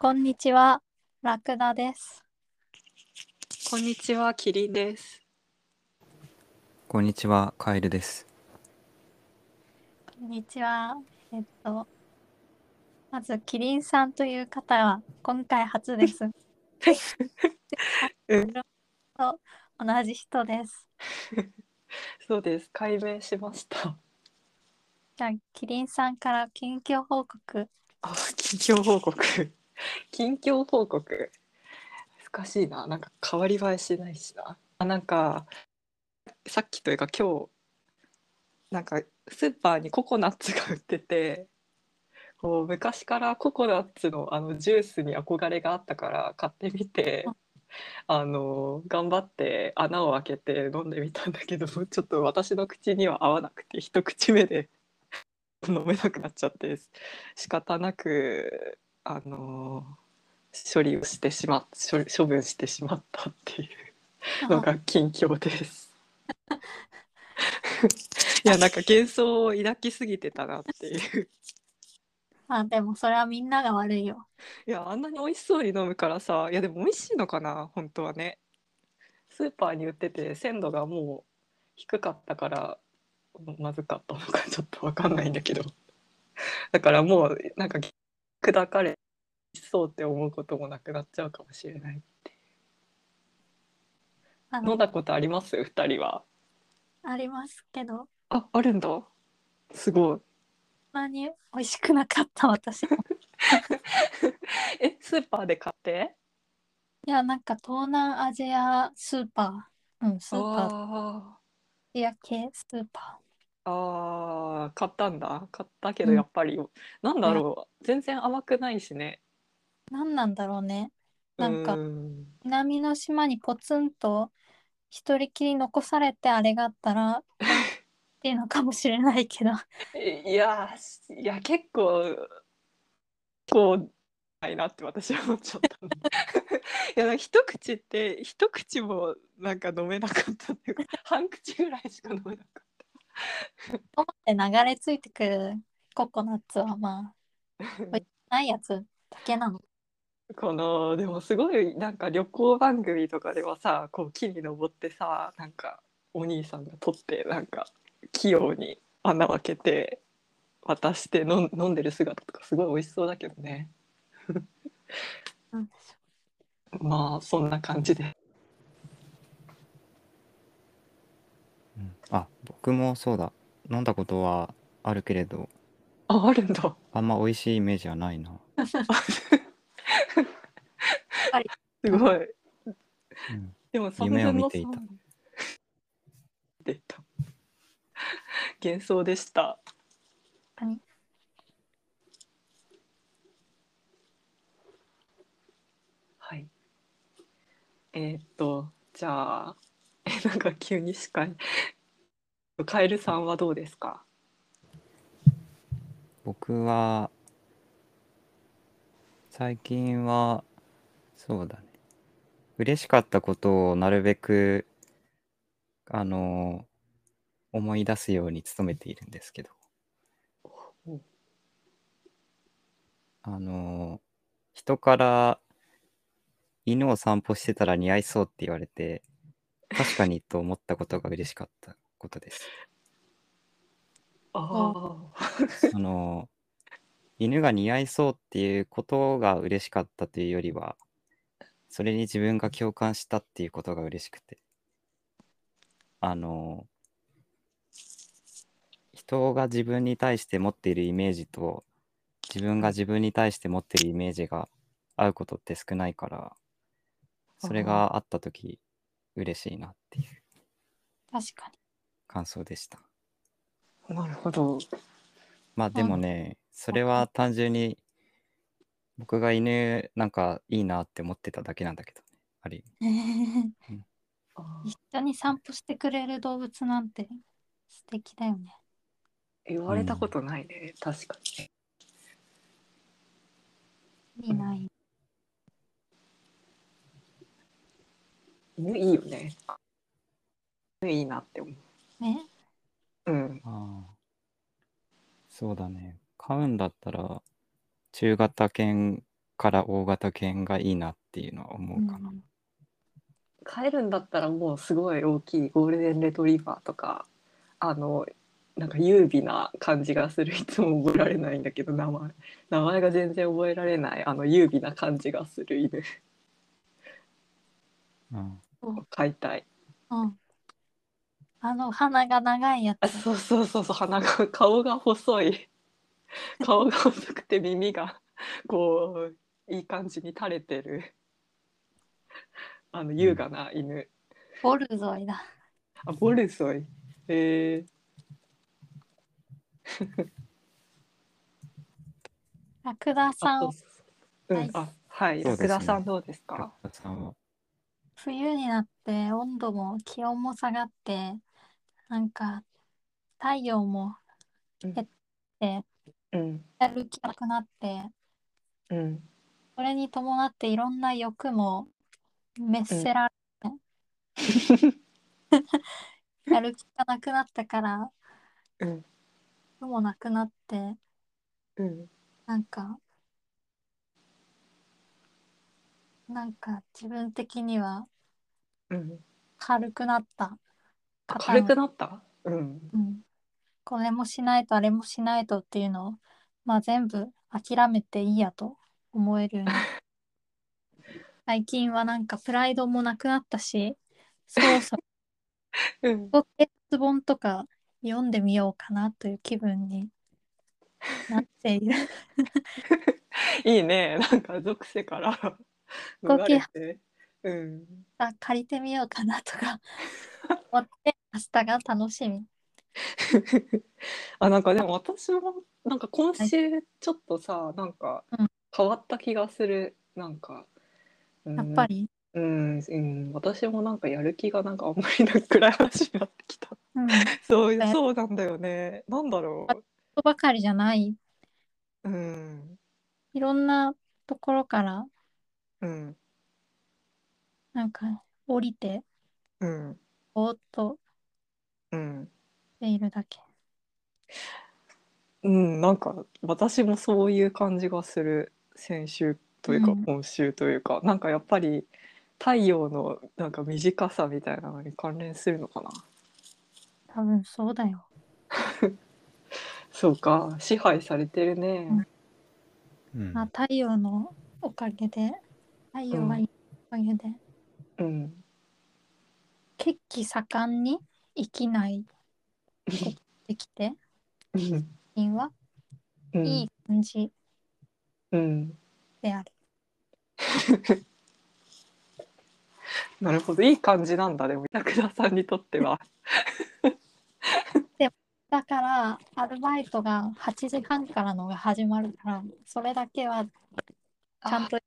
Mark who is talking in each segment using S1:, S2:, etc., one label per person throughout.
S1: こんにちは、ラクダです。
S2: こんにちは、キリンです。
S3: こんにちは、カエルです。
S1: こんにちは。えっと、まず、キリンさんという方は今回初です。
S2: うん
S1: と 同じ人です。
S2: そうです。解明しました。
S1: じゃあ、キリンさんから近況報告。
S2: あ、近況報告。近況報告。難しいな。なんか変わり映えしないしな。あ、なんか。さっきというか、今日。なんかスーパーにココナッツが売ってて。こう昔からココナッツのあのジュースに憧れがあったから買ってみて
S1: うん
S2: あの頑張って穴を開けて飲んでみたんだけどちょっと私の口には合わなくて一口目で飲めなくなっちゃって仕方なくあの処理をしてしまっ処処分してしまったっていうのが近況です。いやなんか幻想を抱きすぎてたなっていう。
S1: あ、でもそれはみんなが悪いよ。
S2: いやあんなに美味しそうに飲むからさいやでも美味しいのかな本当はねスーパーに売ってて鮮度がもう低かったからまずかったのかちょっとわかんないんだけどだからもうなんか砕かれそうって思うこともなくなっちゃうかもしれない
S1: あの
S2: 飲んだことあります？二人は。
S1: ありますけど、
S2: ああるんだ。すごい。
S1: そんなに美味しくなかった私も。
S2: えスーパーで買って？
S1: いや、なんか東南アジアスーパー。うん、スーパー、ア
S2: あ
S1: ジア系スーパ
S2: ーあー買ったんだ。買ったけど
S1: うん。
S2: やっぱり、なんだろう。全然甘くないしね。
S1: ー。何なんだろうね。なんか
S2: うーん。
S1: 南の島にポツンと一人きり残されてあれがあったらっていうのかもしれないけど。
S2: いやいや結構こうないなって私は思っちゃった。の いやなんか一口って一口もなんか飲めなかったっていうか半口ぐらいしか飲めなかっ
S1: トマで流れ着いてくるココナッツはまあ
S2: た
S1: ないやつだけなの。
S2: このでもすごいなんか旅行番組とかではさこう木に登ってさなんかお兄さんが取ってなんか器用に穴を開けて渡して飲ん飲んでる姿とかすごい美味しそうだけどね。まあそんな感じで
S3: うんあ、僕もそうだ。飲んだことはあるけれど、
S2: ああるんだ。
S3: あんま美味しいイメージはないな。
S2: すごい。
S3: うん、
S2: でも
S3: 夢を見ていた。
S2: た。幻想でした。
S1: う何
S2: はい。えーっとじゃあえなんか急に司会カエルさんはどうですか？
S3: 僕は、最近は、そうだね。嬉しかったことをなるべく、あの、思い出すように努めているんですけど、
S2: うん
S3: あの、人から犬を散歩してたら似合いそうって言われて、確かにと思ったことが嬉しかったことです。
S2: あ
S3: あの、犬が似合いそうっていうことが嬉しかったというよりは、それに自分が共感したっていうことが嬉しくて。あの、人が自分に対して持っているイメージと、自分が自分に対して持っているイメージが合うことって少ないから、それがあったとき、嬉しいなっていう
S1: 確かに
S3: 感想でした。
S2: あなるほど。
S3: まあでもね、それは単純に僕が犬なんかいいなって思ってただけなんだけどね。ある意味。
S2: あ
S1: 一緒に散歩してくれる動物なんて素敵だよね。
S2: 言われたことないね、確かに。
S1: いい。ない
S2: 犬いいよね。犬いいなって思う
S1: ね
S2: うん
S3: ああ。そうだね。買うんだったら、中型犬から大型犬がいいなっていうのは思うかな。
S2: 飼えるんだったらもうすごい大きいゴールデンレトリバーとかあのなんか優美な感じがするいつも覚えられないんだけど名前名前が全然覚えられないあの優美な感じがする犬
S3: うん、
S1: うん
S2: 飼いたい
S1: うん。あの鼻が長いや
S2: あ
S1: つ。
S2: そうそうそうそう鼻が顔が細い。顔が細くて耳がこういい感じに垂れてる。あの優雅な犬、
S1: ボルゾイだ。
S2: あボルソイ。え
S1: ラクダ
S2: ー、
S1: さん。
S2: う、そう
S1: はい。
S2: うんあはい。
S3: そうですね。
S2: 福田さんどうですか？
S1: 冬になって温度も気温も下がって、なんか太陽も
S2: うん。
S1: 減って、
S2: うん。
S1: やる気なくなって、
S2: うん。
S1: それに伴っていろんな欲も滅せられ、やる気がなくなったから、
S2: うん。
S1: 欲もなくなって、
S2: うん。
S1: なんか、なんか自分的には
S2: うん。
S1: 軽くなった
S2: 軽くなった？うん。
S1: うん、これもしないとあれもしないとっていうのを、まあ、全部諦めていいやと思えるように。最近はなんかプライドもなくなったしそうそう
S2: うん
S1: 本とか読んでみようかなという気分になっている。
S2: いいね。なんか属性から。逃れてうん。
S1: あ借りてみようかなとか。思って明日が楽しみ。
S2: あなんかでも私もなんか今週ちょっとさなんか
S1: うん。
S2: 変わった気がする。なんか、うん。
S1: やっぱり、
S2: うん、うん、私もなんかやる気がなんかあんまりな暗い話になってきた。
S1: うん、
S2: そう
S1: ね。
S2: そうなんだよね。なんだろ
S1: とばかりじゃない。う
S2: うん。
S1: いろんなところから
S2: うん
S1: なんか降りて
S2: うん。
S1: ぼーっと
S2: うん。
S1: しているだけ。
S2: うんなんか私もそういう感じがする先週というか
S1: うん。
S2: 今週というか、なんかやっぱり太陽のなんか短さみたいなのに関連するのかな。
S1: 多分そうだよ。
S2: そうか。支配されてるね。
S3: うん。
S1: まあ、太陽のおかげで太陽がいいおかげで、
S2: うん。
S1: 血気盛んに生きないできて
S2: うん。
S1: 因は
S2: うん。
S1: いい感じ
S2: うん
S1: である、
S2: なるほど。いい感じなんだでも板倉さんにとっては。
S1: だからアルバイトが8時半からのが始まるからそれだけはちゃんと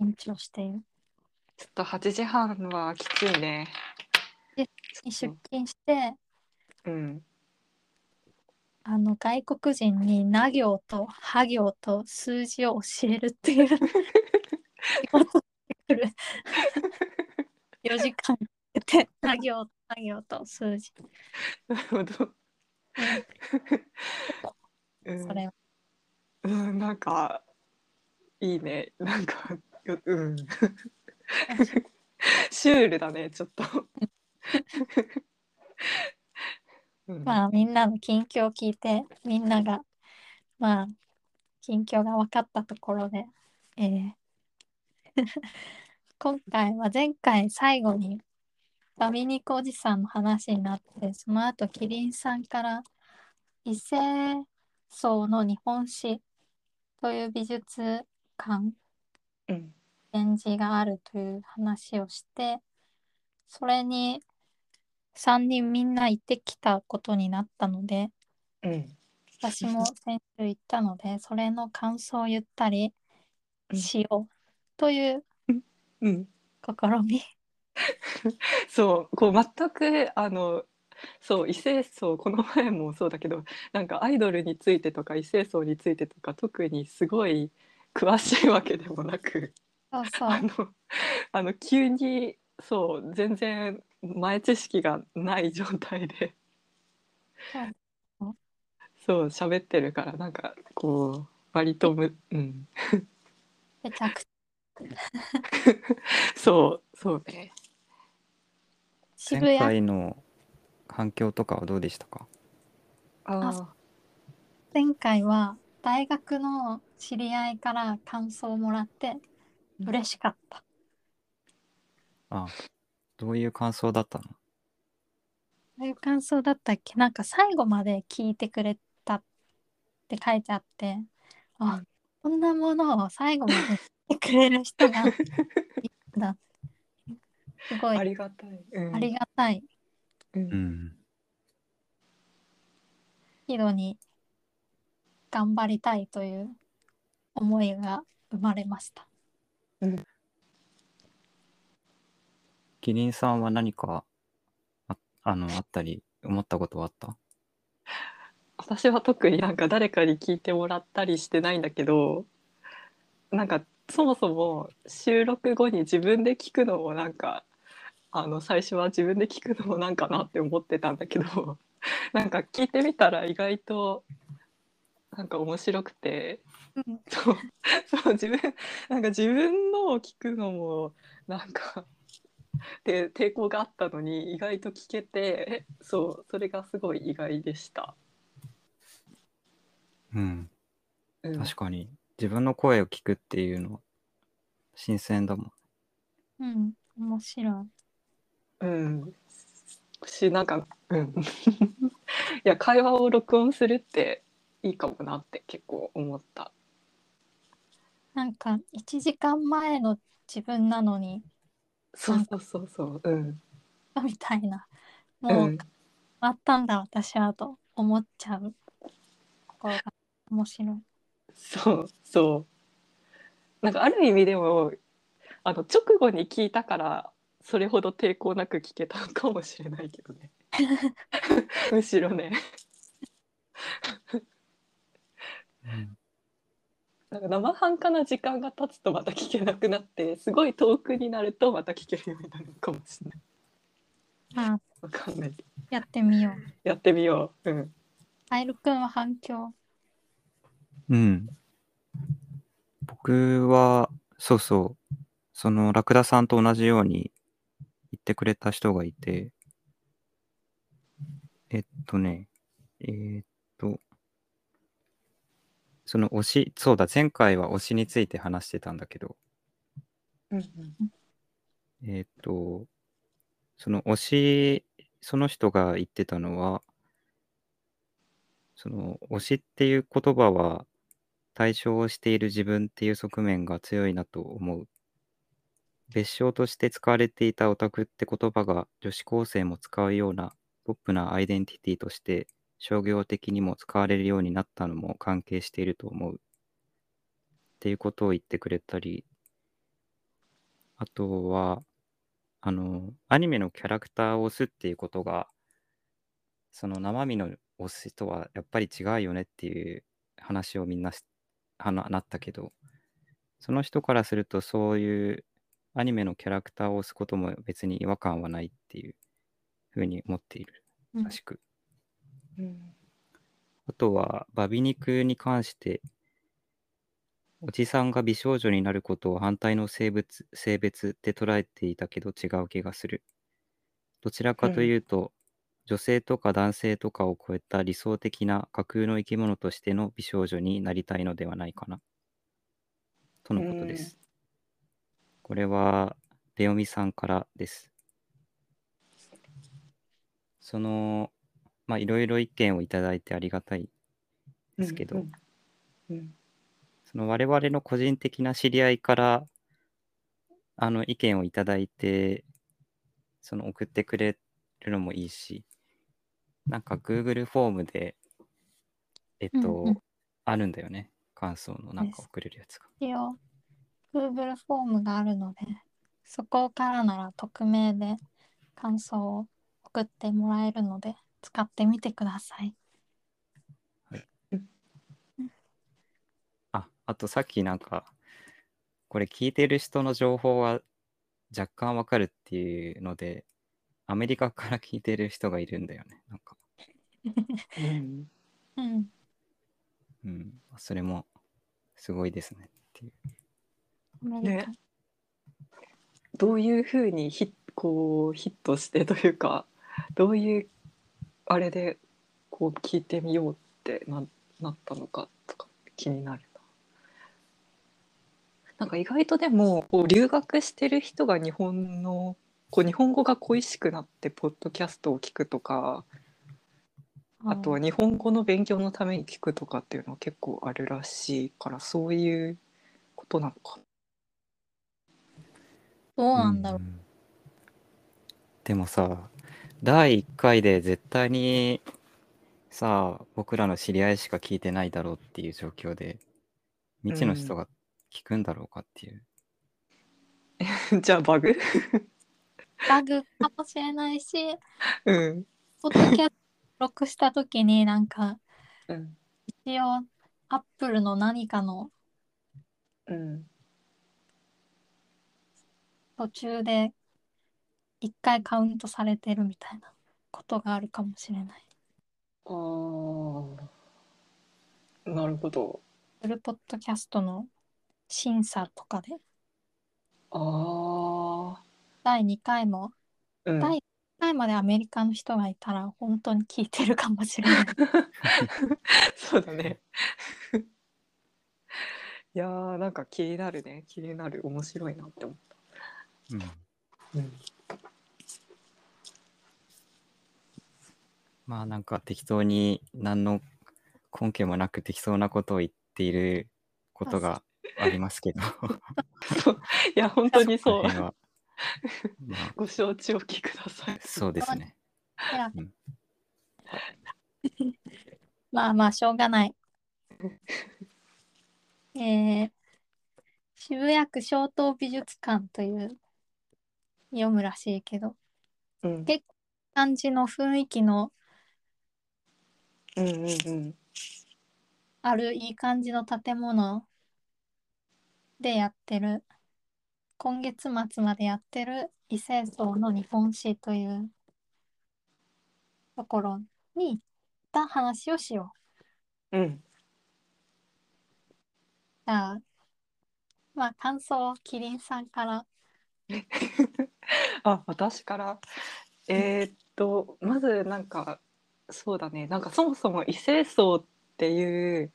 S1: 緊張している
S2: ちょっと8時半はきついね。
S1: 出勤して
S2: うん。
S1: あの外国人にな行とは行と数字を教えるっていう。仕事してくる4時間かけてな行な行と数字、
S2: なるほど。うん。
S1: それは。
S2: うんなんかいいね。なんかようん シュールだねちょっと。うん。
S1: まあみんなの近況を聞いてみんながまあ近況が分かったところで、えー。今回は前回最後にダミニコおじさんの話になってその後キリンさんから異性層の日本史という美術館
S2: うん
S1: 展示があるという話をしてそれに3人みんな行ってきたことになったので
S2: うん。
S1: 私も先週行ったのでそれの感想を言ったり
S2: うん。
S1: しようという
S2: うん。
S1: 試み。
S2: そうこう全くあのそう異性層この前もそうだけどなんかアイドルについてとか異性層についてとか特にすごい詳しいわけでもなく
S1: そうそう。
S2: あの あの急にそう全然前知識がない状態で。
S1: そう。
S2: 喋ってるからなんかこう割とむ、うん、
S1: めちゃくちゃ。
S2: そうそうね。
S3: 前
S1: 渋谷？
S3: 回の反響とかはどうでしたか？
S2: あ
S1: 前回は大学の知り合いから感想をもらって嬉しかった。
S3: あどういう感想だったの？
S1: どういう感想だったっけ？なんか最後まで聞いてくれたって書いてあって、あ、こんなものを最後まで聞いてくれる人がいるんだ。すごい。
S2: ありがたい、うん。
S1: ありがたい。
S2: うん。
S3: うん。
S1: ヒロに頑張りたいという思いが生まれました。
S3: キリンさんは何かああのあったり思ったことはあった？
S2: 私は特になんか誰かに聞いてもらったりしてないんだけどなんかそもそも収録後に自分で聞くのもなんかあの最初は自分で聞くのもなんかなって思ってたんだけどなんか聞いてみたら意外となんか面白くて
S1: うん、
S2: そうそう自分なんか自分のを聞くのもなんか で抵抗があったのに意外と聞けて そうそれがすごい意外でした。
S3: うん
S2: うん
S3: 確かに自分の声を聞くっていうのは新鮮だもん
S1: うん、面白い。
S2: うん。し、なんか、うん。いや、会話を録音するっていいかもなって結構思った。
S1: なんか1時間前の自分なのに
S2: そうそうそうそう。うん。
S1: みたいな
S2: う。
S1: もうんあったんだ私はと思っちゃうところが面白い。
S2: そうそう。なんかある意味でも、あの直後に聞いたから、それほど抵抗なく聞けたのかもしれないけどね。むしろね。なんか生半可な時間が経つとまた聞けなくなってすごい遠くになるとまた聞けるようになるのかもしれない。
S1: まあ
S2: わかんない。
S1: やってみよう。
S2: やってみよう。うん。
S1: カエルくんは反響。
S3: うん僕はそうそうそのラクダさんと同じように言ってくれた人がいてえっとねえーっとその推しそうだ前回は推しについて話してたんだけど
S2: うん
S3: えーっと、その推し、その人が言ってたのは、その推しっていう言葉は対象をしている自分っていう側面が強いなと思う。別称として使われていたオタクって言葉が女子高生も使うようなポップなアイデンティティとして商業的にも使われるようになったのも関係していると思う。っていうことを言ってくれたり、あとは、あの、アニメのキャラクターを推すっていうことが、その生身の推しとはやっぱり違うよねっていう話をみんなしはななったけど、その人からするとそういうアニメのキャラクターを推すことも別に違和感はないっていうふうに思っているらしく。
S2: うん
S3: あとは、バビ肉に関して、おじさんが美少女になることを反対の生物性別って捉えていたけど違う気がする。どちらかというと、女性とか男性とかを超えた理想的な架空の生き物としての美少女になりたいのではないかな。とのことです。これは、レオミさんからです。その、まあ、いろいろ意見をいただいてありがたいですけど、
S2: うんうん。
S3: その我々の個人的な知り合いからあの意見をいただいてその送ってくれるのもいいしなんか Google フォームでえっと、
S1: うんうん。
S3: あるんだよね。感想のなんか送れるやつが。
S1: 一応 Google フォームがあるのでそこからなら匿名で感想を送ってもらえるので使ってみてください。
S3: ああとさっきなんかこれ聞いてる人の情報は若干わかるっていうのでアメリカから聞いてる人がいるんだよねなんか。
S2: うん。
S1: うん、
S3: うん。それもすごいですねっていう。
S1: アメリカ。
S2: ね。どういうふうにヒこうヒットしてというかどういうあれでこう聞いてみようってななったのかとか気になるな。なんか意外とでもこう留学してる人が日本のこう日本語が恋しくなってポッドキャストを聞くとかあとは日本語の勉強のために聞くとかっていうのは結構あるらしいからそういうことなのか。
S1: どうなんだろう、
S3: んでもさ第1回で絶対にさ僕らの知り合いしか聞いてないだろうっていう状況で未知の人が聞くんだろうかっていう、
S2: じゃあバグ？
S1: バグかもしれないし
S2: うん。
S1: ポッドキャスト録した時になんか
S2: うん。
S1: 一応アップルの何かの
S2: うん。
S1: 途中で一回カウントされてるみたいなことがあるかもしれない。
S2: ああ。なるほど。
S1: フルポッドキャストの審査とかで
S2: ああ。
S1: 第2回も
S2: うん。
S1: 第1回までアメリカの人がいたら本当に聞いてるかもしれない。
S2: そうだね。いやーなんか気になるね気になる面白いなって思っ
S3: うん
S2: た。うん。
S3: まあなんか適当に何の根拠もなく適当なことを言っていることがありますけど。
S2: そう。いや本当にそう。
S3: まあ。
S2: ご承知おきください。
S3: そうですね。
S1: まあまあしょうがない。えー、渋谷区小東美術館という読むらしいけど
S2: うん。
S1: 結感じの雰囲気の
S2: うんうんうん。
S1: あるいい感じの建物でやってる今月末までやってる異性層の日本史というところに行った話をしよう。
S2: うん。
S1: じゃあまあ感想をキリンさんから
S2: あ私から？えーっとまずなんかそうだね。なんかそもそも異性層っていう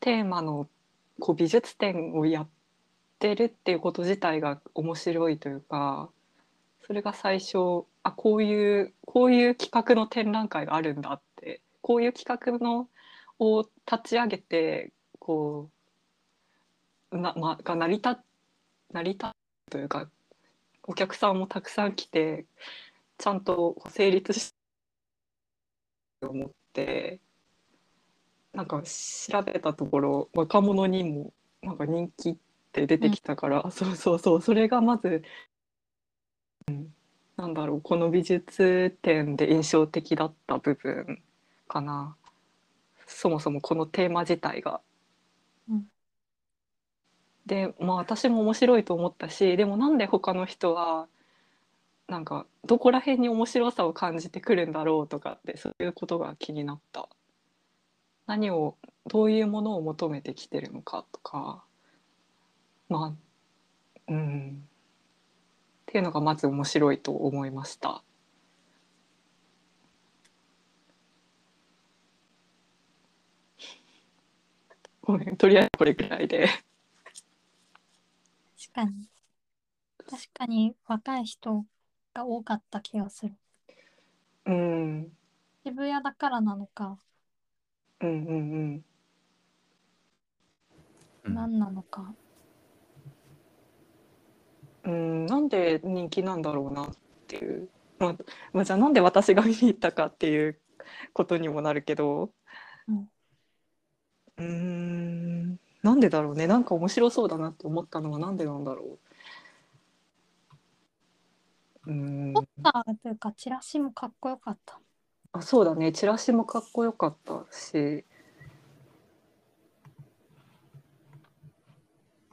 S2: テーマのこう美術展をやってるっていうこと自体が面白いというかそれが最初あこういうこういう企画の展覧会があるんだってこういう企画のを立ち上げてこうな、ま、が成り立成り立つというかお客さんもたくさん来てちゃんと成立し思ってなんか調べたところ若者にもなんか人気って出てきたから、そうそうそうそれがまず、うん、なんだろうこの美術展で印象的だった部分かな。そもそもこのテーマ自体が。
S1: うん。
S2: でまあ私も面白いと思ったしでもなんで他の人はなんかどこら辺に面白さを感じてくるんだろうとかってそういうことが気になった。何をどういうものを求めてきてるのかとかまあうんっていうのがまず面白いと思いました。ごめんとりあえずこれぐらいで。
S1: 確かに確かに若い人が多かった気がする。
S2: うん。
S1: 渋谷だからなのか。
S2: うんうんうん。
S3: うん。
S1: 何なのか。
S2: うん、なんで人気なんだろうなっていう、まあまあ、じゃあなんで私が見に行ったかっていうことにもなるけど。
S1: うん。
S2: うーん。なんでだろうね。なんか面白そうだなって思ったのはなんでなんだろううーん。
S1: ポスターというかチラシもかっこよかった。
S2: あそうだね。チラシもかっこよかったし。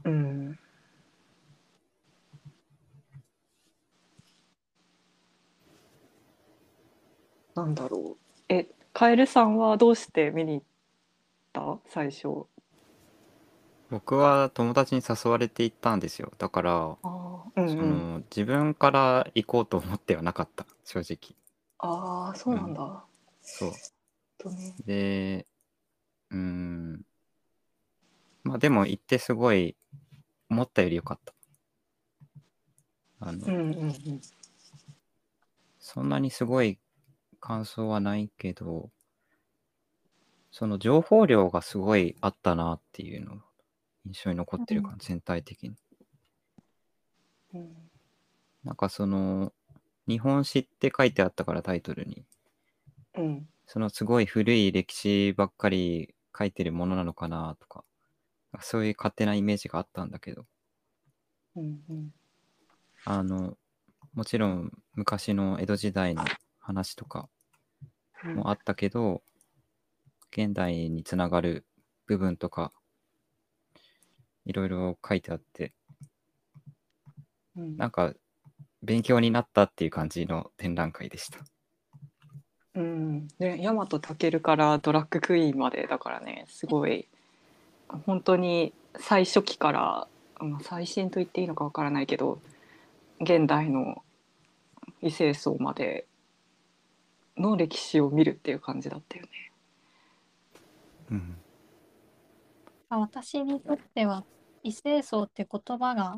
S2: うん。なんだろう。えカエルさんはどうして見に行った？最初
S3: 僕は友達に誘われて行ったんですよ。だから、
S2: ああうん
S3: そ
S2: うん。
S3: の自分から行こうと思ってはなかった。正直。
S2: ああそうなんだ、
S3: そ
S2: ね。
S3: でうーん。まあでも行ってすごい思ったより良かった。あの、
S2: うんうんうん。
S3: そんなにすごい感想はないけどその情報量がすごいあったなっていうのが印象に残ってるから、全体的に。
S2: うん。
S3: なんかその日本史って書いてあったからタイトルに。
S2: うん。
S3: そのすごい古い歴史ばっかり書いてるものなのかなとかそういう勝手なイメージがあったんだけど。
S2: うんうん。
S3: あのもちろん昔の江戸時代の話とか
S2: うん。
S3: もあったけど現代につながる部分とかいろいろ書いてあって
S2: うん
S3: なんか勉強になったっていう感じの展覧会でした。
S2: うん、で大和健からドラッグクイーンまでだからねすごい本当に最初期から、まあ、最新と言っていいのかわからないけど現代の異性層までの歴史を見るっていう感じだったよね。
S3: うん
S1: あ私にとっては異性層って言葉が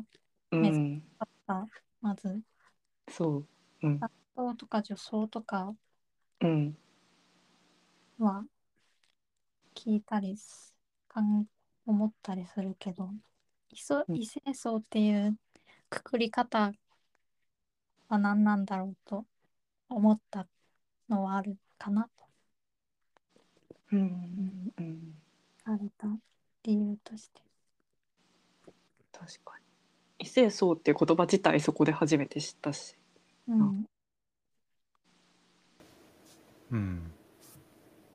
S2: うん、
S1: あった。まず。
S2: そう、うん。
S1: 層とか女装とか
S2: うん。
S1: は聞いたりすかん思ったりするけど異そ
S2: うん。
S1: 異性層っていうくくり方は何なんだろうと思ったのはあるかなと。
S2: うんうん、
S1: された理由として。
S2: 確かに異性層っていう言葉自体そこで初めて知ったし。
S1: うん
S3: うん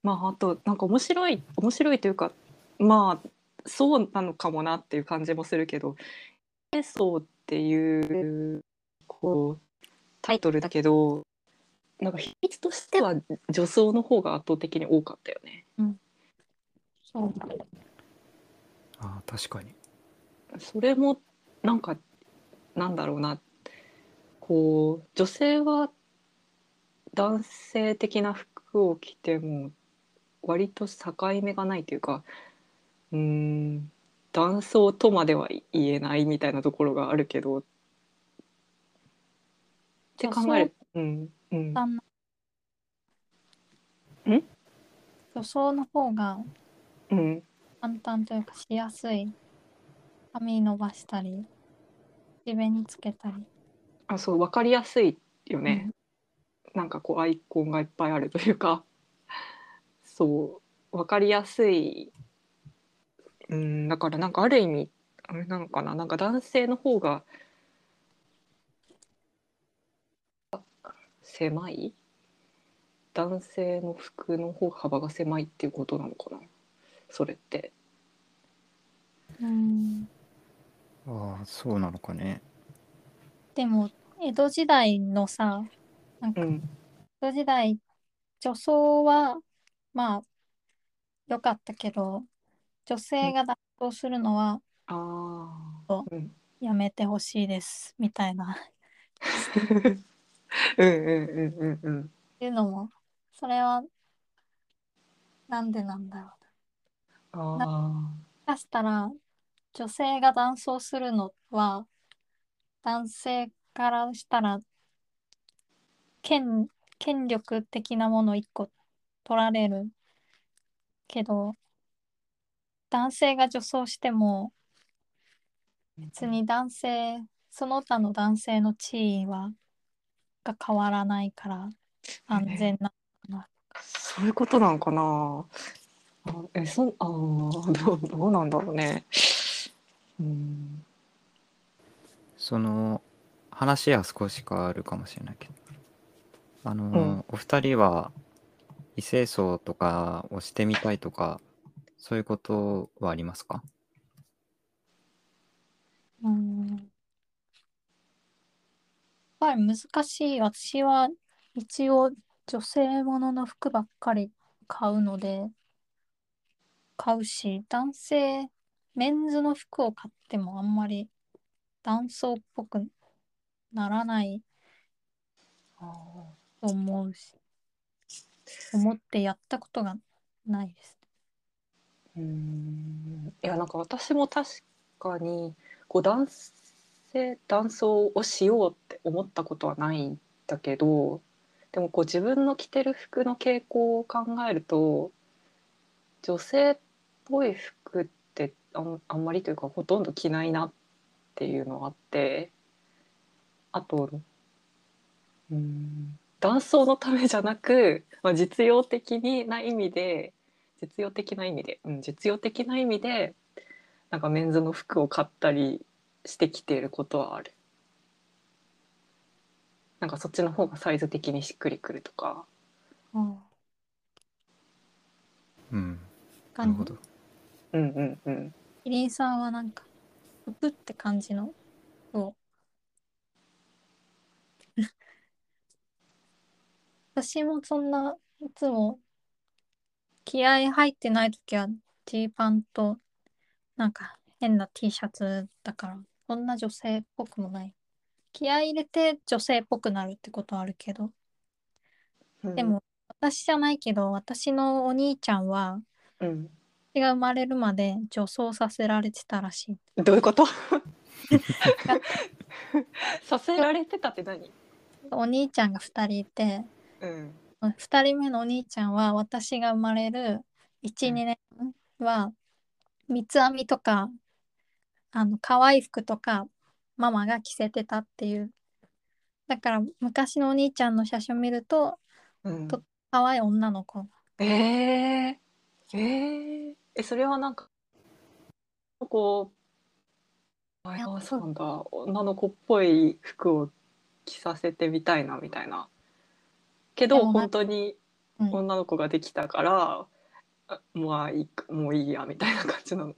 S2: まああとなんか面白い面白いというかまあそうなのかもなっていう感じもするけど「瞑想」っていうこうタイトルだけどなんか比率としては女装の方が圧倒的に多かったよね。
S1: そうだ
S3: ああ確かに。
S2: それもなんかなんだろうな。こう女性は男性的な服を着ても割と境目がないというかうーん男装とまでは言えないみたいなところがあるけどって考える。うんうん。
S1: 女装の方が
S2: うん
S1: 簡単というかしやすい。髪伸ばしたり口紅つけたり、
S2: あそう分かりやすいよね、なんかこうアイコンがいっぱいあるというか。そう分かりやすい。うんだからなんかある意味あれなのかな。なんか男性の方が狭い？男性の服の方が幅が狭いっていうことなのかなそれって。
S1: うん、
S3: ああそうなのかね。
S1: でも江戸時代のさなんか
S2: うん。
S1: 江戸時代女装はまあ良かったけど女性が脱走するのは
S2: あ
S1: そ
S2: あ、うん、
S1: やめてほしいですみたいな。
S2: うん。うんうんうんうん
S1: いうのもそれはなんでなんだろう
S2: あ
S1: かしたら女性が男装するのは男性からしたら権権力的なもの一個取られるけど男性が女装しても別に男性その他の男性の地位はが変わらないから安全なのかな。
S2: そういうことなのかな。あえそあーどうどうなんだろうね。うん。
S3: その話は少し変わるかもしれないけど。あの、
S2: うん。
S3: お二人は異性層とかをしてみたいとかそういうことはありますか？
S1: うん。やっぱり難しい。私は一応女性ものの服ばっかり買うので、買うし、男性メンズの服を買ってもあんまり男装っぽくならないと思うし、思ってやったことがないです。
S2: うんいやなんか私も確かにこう男性男装をしようって思ったことはないんだけどでもこう自分の着てる服の傾向を考えると女性っぽい服ってあんあんまりというかほとんど着ないなっていうのがあってあとうん男装のためじゃなく、まあ、実用的にな意味で実用的な意味で、うん、実用的な意味でなんかメンズの服を買ったりしてきていることはある。なんかそっちの方がサイズ的にしっくりくるとか。
S1: うん。
S3: うん。
S1: か
S3: なるほど。
S2: うんうんうん。
S1: キリンさんはなんか、服って感じの？服を。私もそんないつも気合入ってない時はジーパンとなんか変な T シャツだからそんな女性っぽくもない。気合入れて女性っぽくなるってことはあるけど、
S2: うん
S1: で、も私じゃないけど私のお兄ちゃんは
S2: うん、
S1: 私が生まれるまで女装させられてたらしい。
S2: どういうことさせられてたって何
S1: お兄ちゃん。が2人いて
S2: うん。
S1: 2人目のお兄ちゃん。は私が生まれる
S2: うん。
S1: 12年は三つ編みとかあの可愛い服とかママが着せてたっていうだから昔のお兄ちゃん。の写真を見ると
S2: うん。
S1: と可愛い女の子
S2: えー、えー、えそれはなんかこうああそう。なんだ女の子っぽい服を着させてみたいなみたいな。けど
S1: でもま
S2: 本当に
S1: うん。
S2: 女の子ができたから、あまあいいかもういいやみたいな感じなの。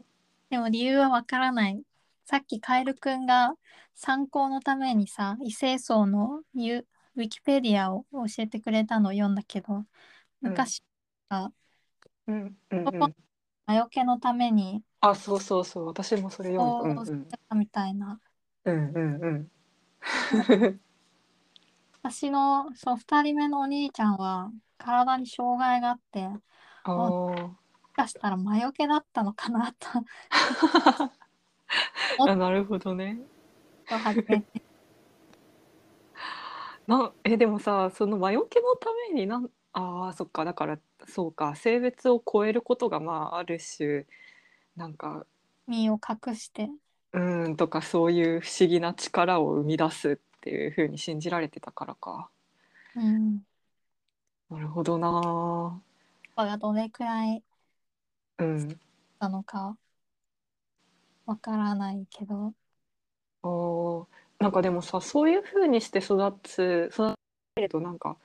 S1: でも理由はわからない。さっきカエルくんが参考のためにさ異性層のユウィキペディアを教えてくれたのを読んだけど昔が
S2: うんうんう
S1: 男
S2: ん、
S1: 魔除けのために。
S2: あそうそうそう。私もそれ読んだ。
S1: こ
S2: うん
S1: うしてたみたいな、
S2: うんうんうん。
S1: 私のそう2人目のお兄ちゃんは体に障害があってもしかしたら魔除けだったのかなと。
S2: あなるほどね。なえでもさその魔除けのためになんあーそっか。だからそうか。性別を超えることがまあある種なんか
S1: 身を隠して。
S2: うーんとかそういう不思議な力を生み出すっていうふうに信じられてたからか。
S1: うん。
S2: なるほどな。
S1: パがどれくらい
S2: うん。
S1: なのかわからないけど。
S2: あー。なんかでもさそういうふうにして育つ育てるとなんか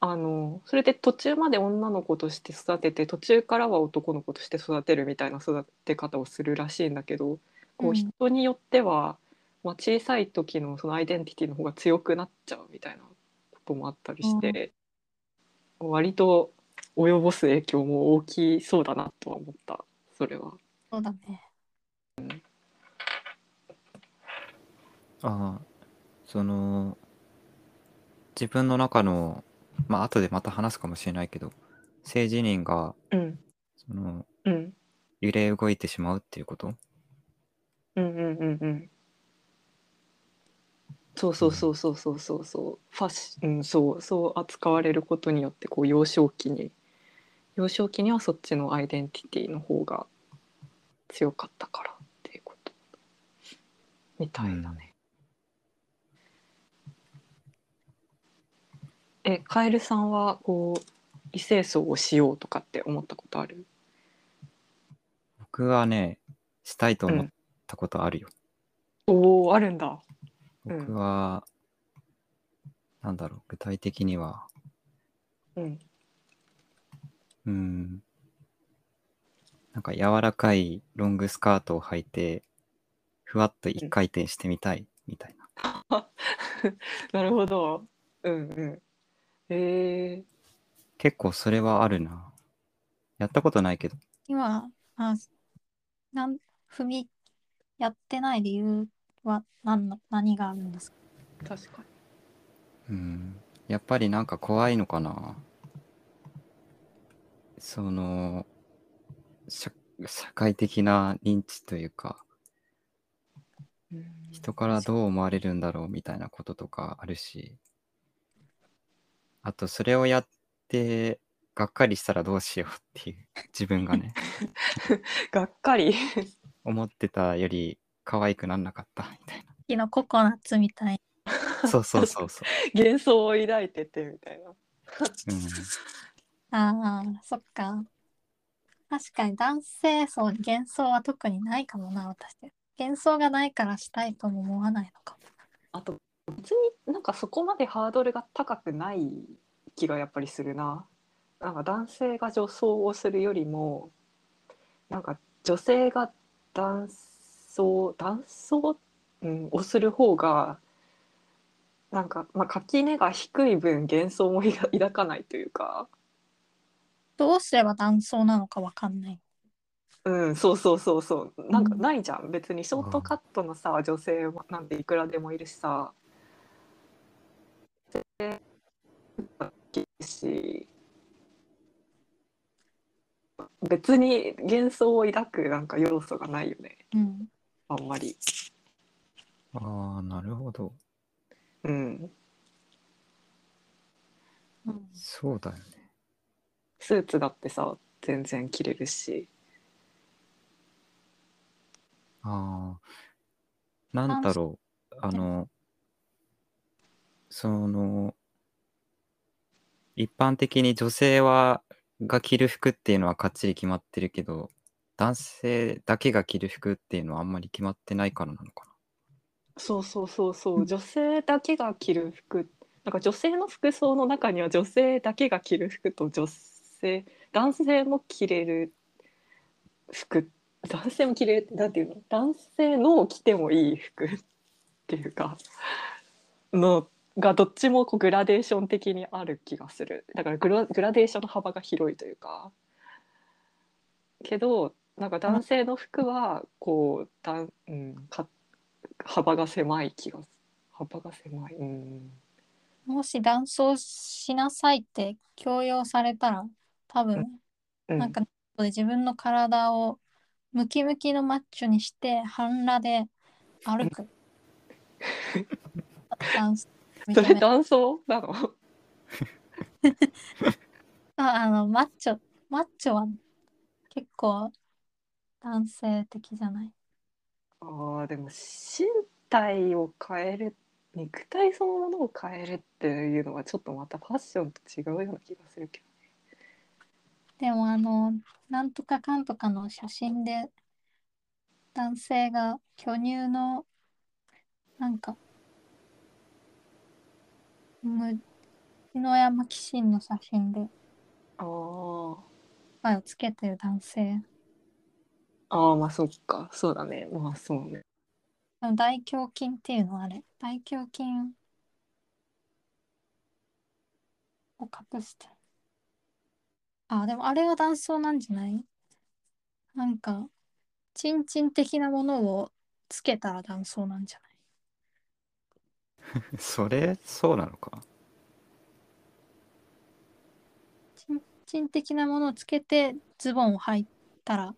S2: あのそれで途中まで女の子として育てて途中からは男の子として育てるみたいな育て方をするらしいんだけどこ
S1: う
S2: うん人によっては、まあ、小さい時のそのアイデンティティの方が強くなっちゃうみたいなこともあったりして、割と及ぼす影響も大きそうだなとは思ったそれは。
S1: そうだね。
S3: ああ、その、自分の中の、まあ後でまた話すかもしれないけど、性自認が、
S2: うん。
S3: その、
S2: うん。
S3: 揺れ動いてしまうっていうこと？
S2: うんうんうんうん。そうそうそうそうそうそうそう。ファッシうんそうそう扱われることによってこう幼少期に幼少期にはそっちのアイデンティティの方が強かったからっていうこと。みたいだね。えカエルさんはこう異性層をしようとかって思ったことある？
S3: 僕はね、したいと思ったことあるよ。
S2: おおあるんだ。うん
S3: 僕は、なんだろう、具体的には、
S2: うん
S3: うん、なんか柔らかいロングスカートを履いて、ふわっと一回転してみたいみたいな。
S2: なるほど。うんうん。え
S3: 結構それはあるな。やったことないけど。
S1: 今あなん踏みやってない理由は何の何があるんですか？
S2: 確かに
S3: うん、やっぱりなんか怖いのかな。その社社会的な認知というか人からどう思われるんだろうみたいなこととかあるしあとそれをやってがっかりしたらどうしようっていう 自分がね。
S2: がっかり。
S3: 思ってたより可愛くなんなかったみたい
S1: 昨日ココナッツみたい
S3: な。そうそうそうそう、
S2: 幻想を抱いててみたいな。
S3: うん、
S1: ああそっか。確かに男性層に幻想は特にないかもな私。幻想がないからしたいとも思わないのかも。
S2: あと別になんかそこまでハードルが高くない気がやっぱりするな。なんか男性が女装をするよりもなんか女性が男装男装、うん、をする方がなんか、まあ、垣根が低い分幻想も抱抱かないというか、
S1: どうすれば男装なのかわかんない。
S2: うん、そうそうそうそう。なんか
S1: うん。
S2: ないじゃん。別にショートカットのさ女性なんていくらでもいるしさ。でし別に幻想を抱くなんか要素がないよね。
S1: うん。
S2: あんまり。
S3: ああなるほど。
S2: うん、
S1: うん。
S3: そうだよね。
S2: スーツだってさ全然着れるし。
S3: ああ、なんだろう、あの、その、一般的に女性は、が着る服っていうのはかっちり決まってるけど、男性だけが着る服っていうのはあんまり決まってないからなのかな？
S2: そうそうそうそう。女性だけが着る服なんか女性の服装の中には女性だけが着る服と女性男性も着れる服。男性も着れるなんていうの？男性の着てもいい服っていうかのがどっちもこうグラデーション的にある気がする。だからグラグラデーションの幅が広いというか。けどなんか男性の服はこうだん、うん、か幅が狭い気がす幅が狭い。うん。
S1: もし男装しなさいって強要されたら多分
S2: うん。
S1: なんか自分の体をムキムキのマッチョにして半裸で歩く。ダンス
S2: それ男装なの？
S1: ああのマッチョマッチョは結構男性的じゃない？
S2: あーでも身体を変える肉体そのものを変えるっていうのはちょっとまたファッションと違うような気がするけ
S1: でもあのなんとかかんとかの写真で男性が巨乳のなんかむ篠山紀信の写真で。
S2: ど
S1: 前をつけてる男性。
S2: あーあーまあそっか。そうだね。まあそうね。
S1: でも大胸筋っていうのはあれ。大胸筋を隠して。あでもあれは男装なんじゃない？なんかチンチン的なものをつけたら男装なんじゃない？
S3: な。それ、そうなのか？
S1: チンチン的なものをつけてズボンを履いたら？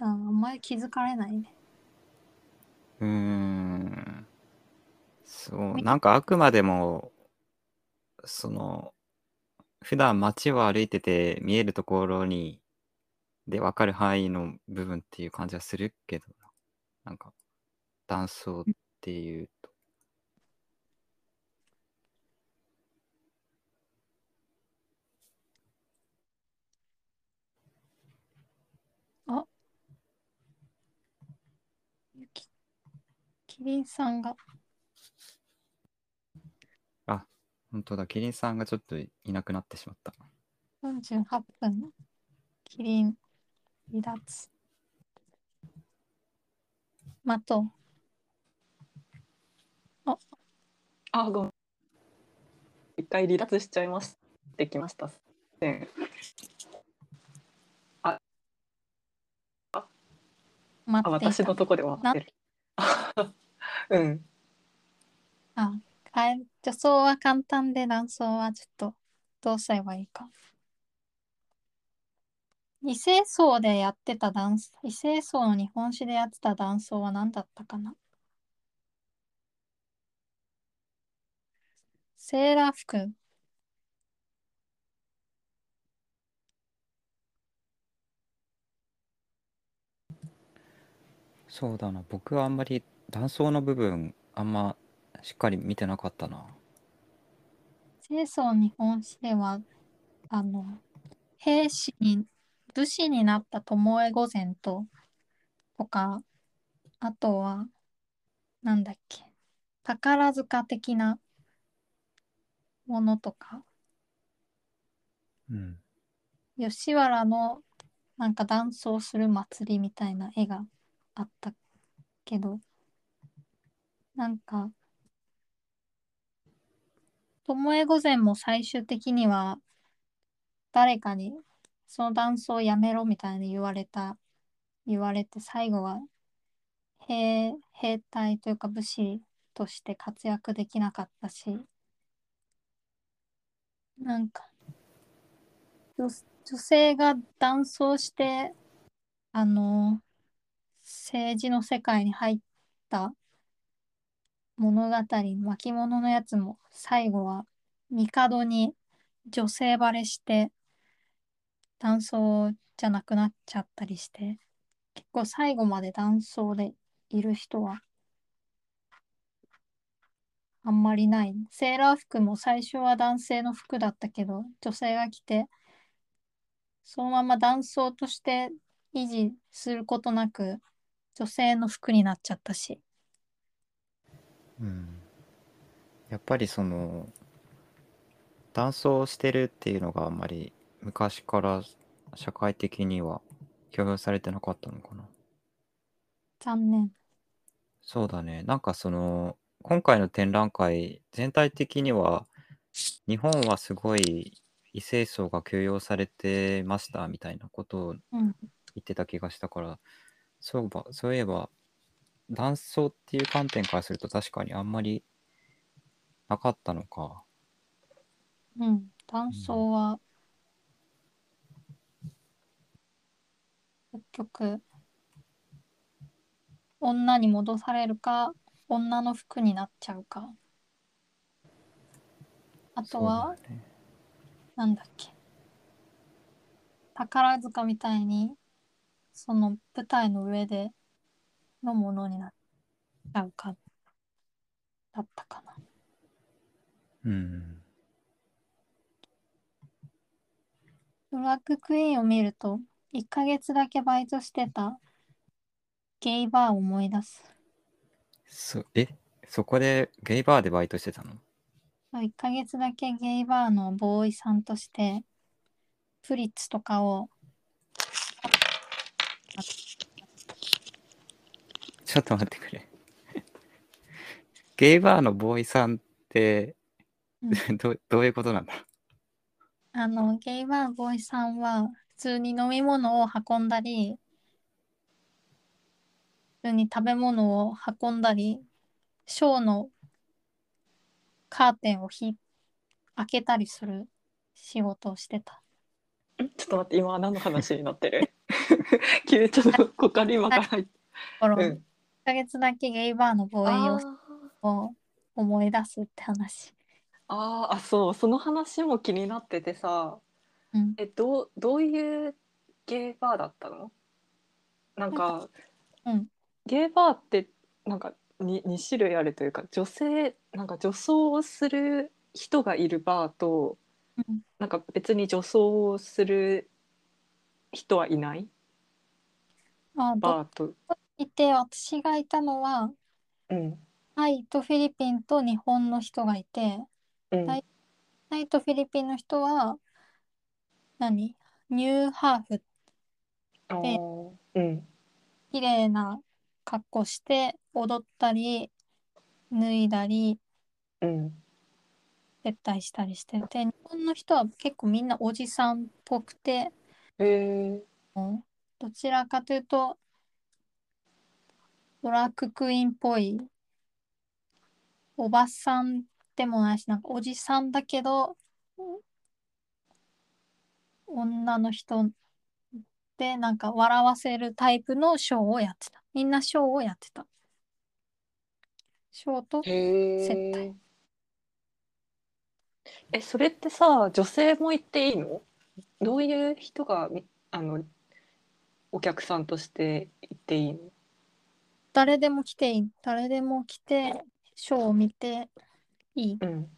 S1: ああんまり気づかれないね。
S3: うーん。そう、なんかあくまでも、その、普段街を歩いてて見えるところに、で分かる範囲の部分っていう感じはするけどな、なんか、男装っていうと。
S1: きキリンさんが。
S3: 本当だ、キリンさんがちょっといなくなってしまった。
S1: 48分キリン離脱。待とう。
S2: あ。ごめん。一回離脱しちゃいましたできました。あ、
S1: 待っていた。
S2: 私のとこで終わってる。うん。
S1: あ、かえ女装は簡単で男装はちょっとどうすればいいか。異性層でやってたダンス、異性層の日本史でやってた男装は何だったかな？セーラー服。
S3: そうだな。僕はあんまり断層の部分あんましっかり見てなかったな。
S1: 清楚日本史では、あの、兵士に、武士になった巴御前と、とか、あとは、なんだっけ、宝塚的なものとか、
S3: うん。
S1: 吉原のなんかダンスをする祭りみたいな絵があったけど、なんか、巴御前も最終的には誰かにそのダンスをやめろみたいに言われた、言われて最後は兵、兵隊というか武士として活躍できなかったし、なんか、女女性が男装して、あの、政治の世界に入った物語、巻物のやつも最後は帝に女性バレして男装じゃなくなっちゃったりして、結構最後まで男装でいる人はあんまりない。セーラー服も最初は男性の服だったけど、女性が着て、そのまま男装として維持することなく、女性の服になっちゃったし。
S3: うんやっぱりその断層してるっていうのがあんまり昔から社会的には許容されてなかったのかな
S1: 残念。
S3: そうだねなんかその今回の展覧会全体的には日本はすごい異性層が許容されてましたみたいなことを
S1: うん。
S3: 言ってた気がしたからそうばそういえば断層っていう観点からすると確かにあんまりなかったのか
S1: うん。男装は、結局、女に戻されるか、女の服になっちゃうか。あとは、
S3: だね
S1: なんだっけ。宝塚みたいに、その舞台の上でのものになっちゃうか、だったかな。
S3: うん
S1: ドラッグクイーンを見ると、1ヶ月だけバイトしてたゲイバーを思い出す。
S3: そえ？そこでゲイバーでバイトしてたの
S1: ？1ヶ月だけゲイバーのボーイさんとして、プリッツとかを、
S3: ちょっと待ってくれ。ゲイバーのボーイさんって、
S1: う
S3: どどういうことなんだ？
S1: あの、ゲイバーのボーイさんは、普通に飲み物を運んだり、普通に食べ物を運んだり、ショーのカーテンをひ開けたりする仕事をしてた。
S2: ちょっと待って今は何の話になってる？急にちょっとここから今から入って。
S1: この1
S2: うん。
S1: ヶ月だけゲイバーのボーイ
S2: あ
S1: をを思い出すって話。
S2: あーあそう。その話も気になっててさ
S1: うん。
S2: えどうどういうゲイバーだったの？なんか
S1: うん。
S2: ゲイバーってなんか 2, 2種類あるというか女性なんか女装をする人がいるバーと
S1: うん
S2: なんか別に女装をする人はいない？
S1: あ、ど
S2: バーと。
S1: いて、私がいたのは、
S2: うん
S1: タイとフィリピンと日本の人がいて、
S2: うん
S1: はいタイとフィリピンの人は、何？ニューハー。フ、
S2: あーうん。
S1: 綺麗な格好して、踊ったり、脱いだり、
S2: うん。
S1: 接待したりしてて日本の人は結構みんなおじさんっぽくて
S2: へえ
S1: どちらかというとドラッグクイーンっぽいおばさんでもないしなんかおじさんだけど女の人でなんか笑わせるタイプのショーをやってた。みんなショーをやってた。ショーと
S2: へ
S1: 接
S2: ええそれってさ女性も行っていいの？どういう人がみあのお客さんとして行っていいの？
S1: 誰でも来ていい。誰でも来てショーを見ていい。
S2: うん。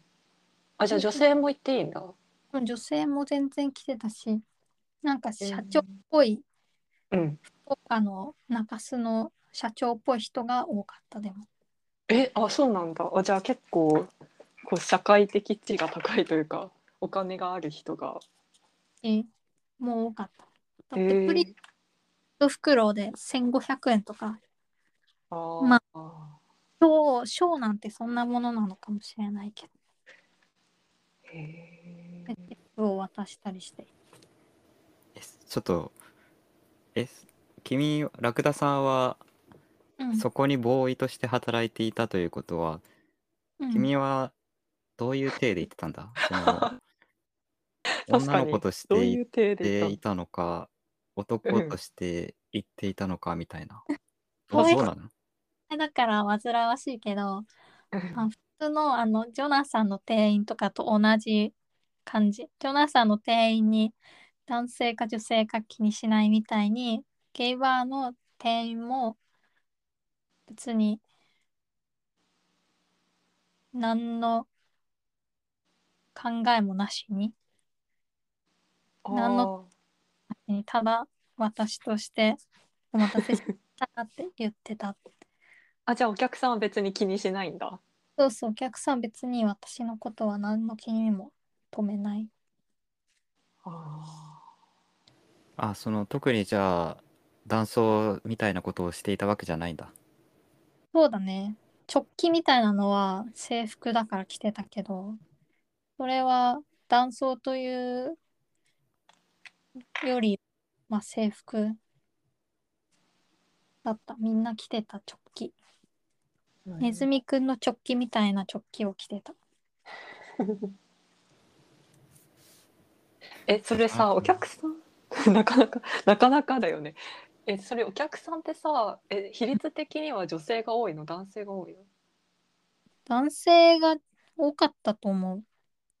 S2: あじゃあ女性も行っていいんだ
S1: 女性も全然来てたしなんか社長っぽい、
S2: うん。
S1: あの中洲の社長っぽい人が多かったでも。
S2: えあそうなんだ。あじゃあ結構こう社会的地位が高いというかお金がある人が。
S1: えもう多かった。だ
S2: へ
S1: ってプリ
S2: え
S1: 1袋で1500円とか。
S2: あー。
S1: まショーショーなんてそんなものなのかもしれないけ
S2: へ
S1: ど。チップを渡したりして。
S3: えちょっとえ君ラクダさんは
S1: うん。
S3: そこにボーイとして働いていたということは、
S1: うん。
S3: 君はどういう体で言ってたんだ？その
S2: 確
S3: 女の子とし
S2: どう
S3: て言
S2: でっ
S3: いたのか男
S2: うん
S3: として言っていたのかみたいな、
S1: そういう
S3: なの？
S1: だから煩わしいけど
S2: た
S1: あ普通のあのジョナサンの店員とかと同じ感じ。ジョナサンの店員に男性か女性か気にしないみたいにゲイバーの店員も別に何の考えもなしに何のただ私としてお待たせしたって言ってた。
S2: あじゃあお客さんは別に気にしないんだ。
S1: そうそうお客さん別に私のことは何の気にも留めない。
S2: あ
S3: あその特にじゃあ男装みたいなことをしていたわけじゃないんだ。
S1: そうだね。直帰みたいなのは制服だから着てたけどそれは男装というよりまあ制服だった。みんな着てた直帰。
S2: ー
S1: ネズミくんの直帰みたいな直帰を着てた
S2: えそれさ
S3: あ
S2: お客さん？なかなかなかなかだよね。えそれお客さんってさえ比率的には女性が多いの？男性が多い
S1: 男性が多かったと思う。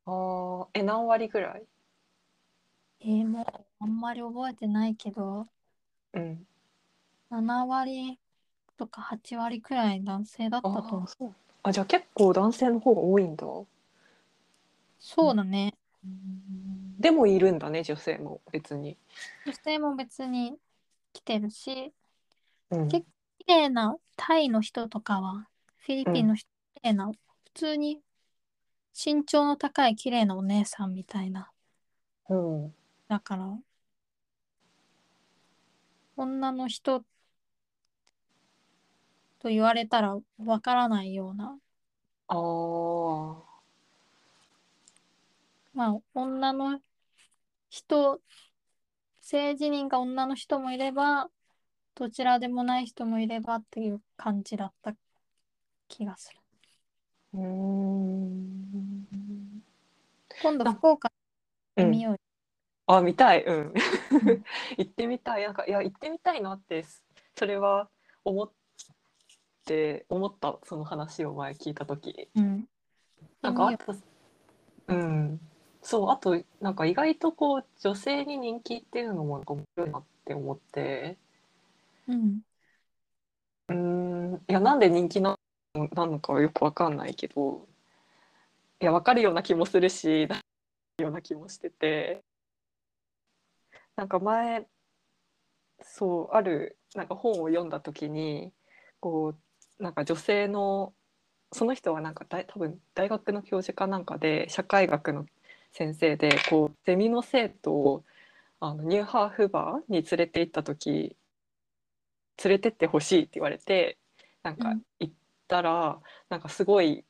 S2: のあー。え何割ぐらい？
S1: えー、もうあんまり覚えてないけど。
S2: うん。
S1: 7割とか8割くらい男性だった
S2: あ
S1: と思う。
S2: ーそう。あじゃあ結構男性の方が多いんだ。
S1: そうだね
S2: でもいるんだね女性も別に、
S1: 女性も別に来てるし
S2: うん、
S1: 結綺麗なタイの人とかはフィリピンの人、綺麗な普通に身長の高い綺麗なお姉さんみたいな。
S2: うん。
S1: だから女の人と言われたらわからないような。
S2: あー。
S1: まあ女の人性自認が女の人もいればどちらでもない人もいればっていう感じだった気がする。
S2: うーん。
S1: 今度
S2: あ
S1: 福岡
S2: うん
S1: で見ようよ、
S2: あ見たい。うん。
S1: う ん
S2: 行ってみたい。なんかいや行ってみたいなってそれは思って思ったその話を前聞いた時。
S1: うん、
S2: なんかあとうんそうあとなんか意外とこう女性に人気っていうのもなんか面白いなって思って。
S1: うん。
S2: うん。いやなんで人気ななのかはよくわかんないけどいやわかるような気もするしような気もしてて。なんか前そうあるなんか本を読んだ時にこうなんか女性のその人はなんか大多分大学の教授かなんかで社会学の先生でこうゼミの生徒をあのニューハーフバーに連れて行った時連れてってほしいって言われてなんか
S1: うん。
S2: 行ったら、なんかすごい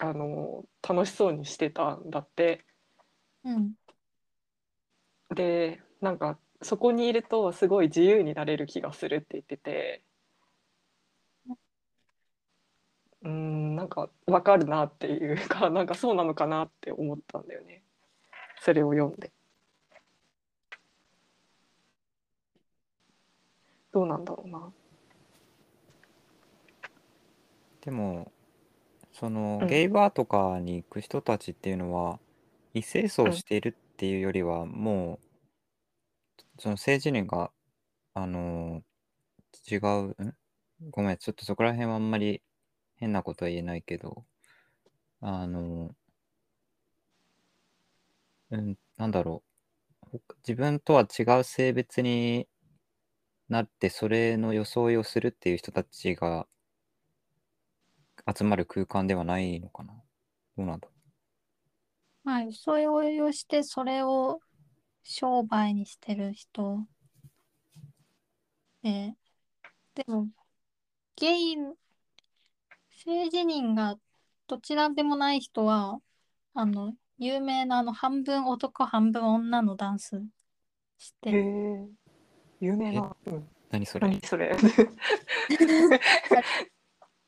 S2: あの楽しそうにしてたんだって。
S1: うん。
S2: でなんかそこにいるとすごい自由になれる気がするって言っててうーんなんかわかるなっていうかなんかそうなのかなって思ったんだよね。それを読んで。どうなんだろうな。
S3: でもその
S2: うん。
S3: ゲイバーとかに行く人たちっていうのは異性層
S2: うん
S3: しているっていうよりはもうその性自認があの違うん？ごめんちょっとそこら辺はあんまり変なことは言えないけどあのうんなんだろう。自分とは違う性別になってそれの装いをするっていう人たちが集まる空間ではないのかな。どうなんだ
S1: まあ、そういう応用して、それを商売にしてる人。で、でも、ゲイ、性自認がどちらでもない人は、あの、有名なあの、半分男、半分女のダンスし
S2: へ
S1: て、
S2: え有名な、うん、
S3: 何それ？
S2: 何それ？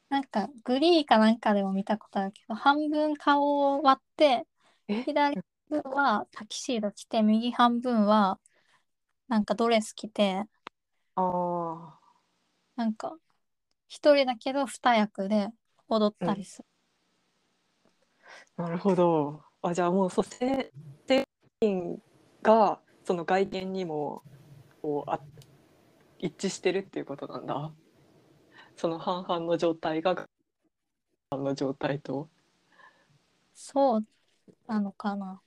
S1: なんか、グリーかなんかでも見たことあるけど、半分顔を割って、
S2: え？
S1: 左半分はタキシード着て、右半分はなんかドレス着て、
S2: あ
S1: なんか一人だけど二役で踊ったりする。
S2: あなるほどあじゃあもうそう性性人がその外見にもこうあ一致してるっていうことなんだその半々の状態が半々の状態と
S1: そうなのかな。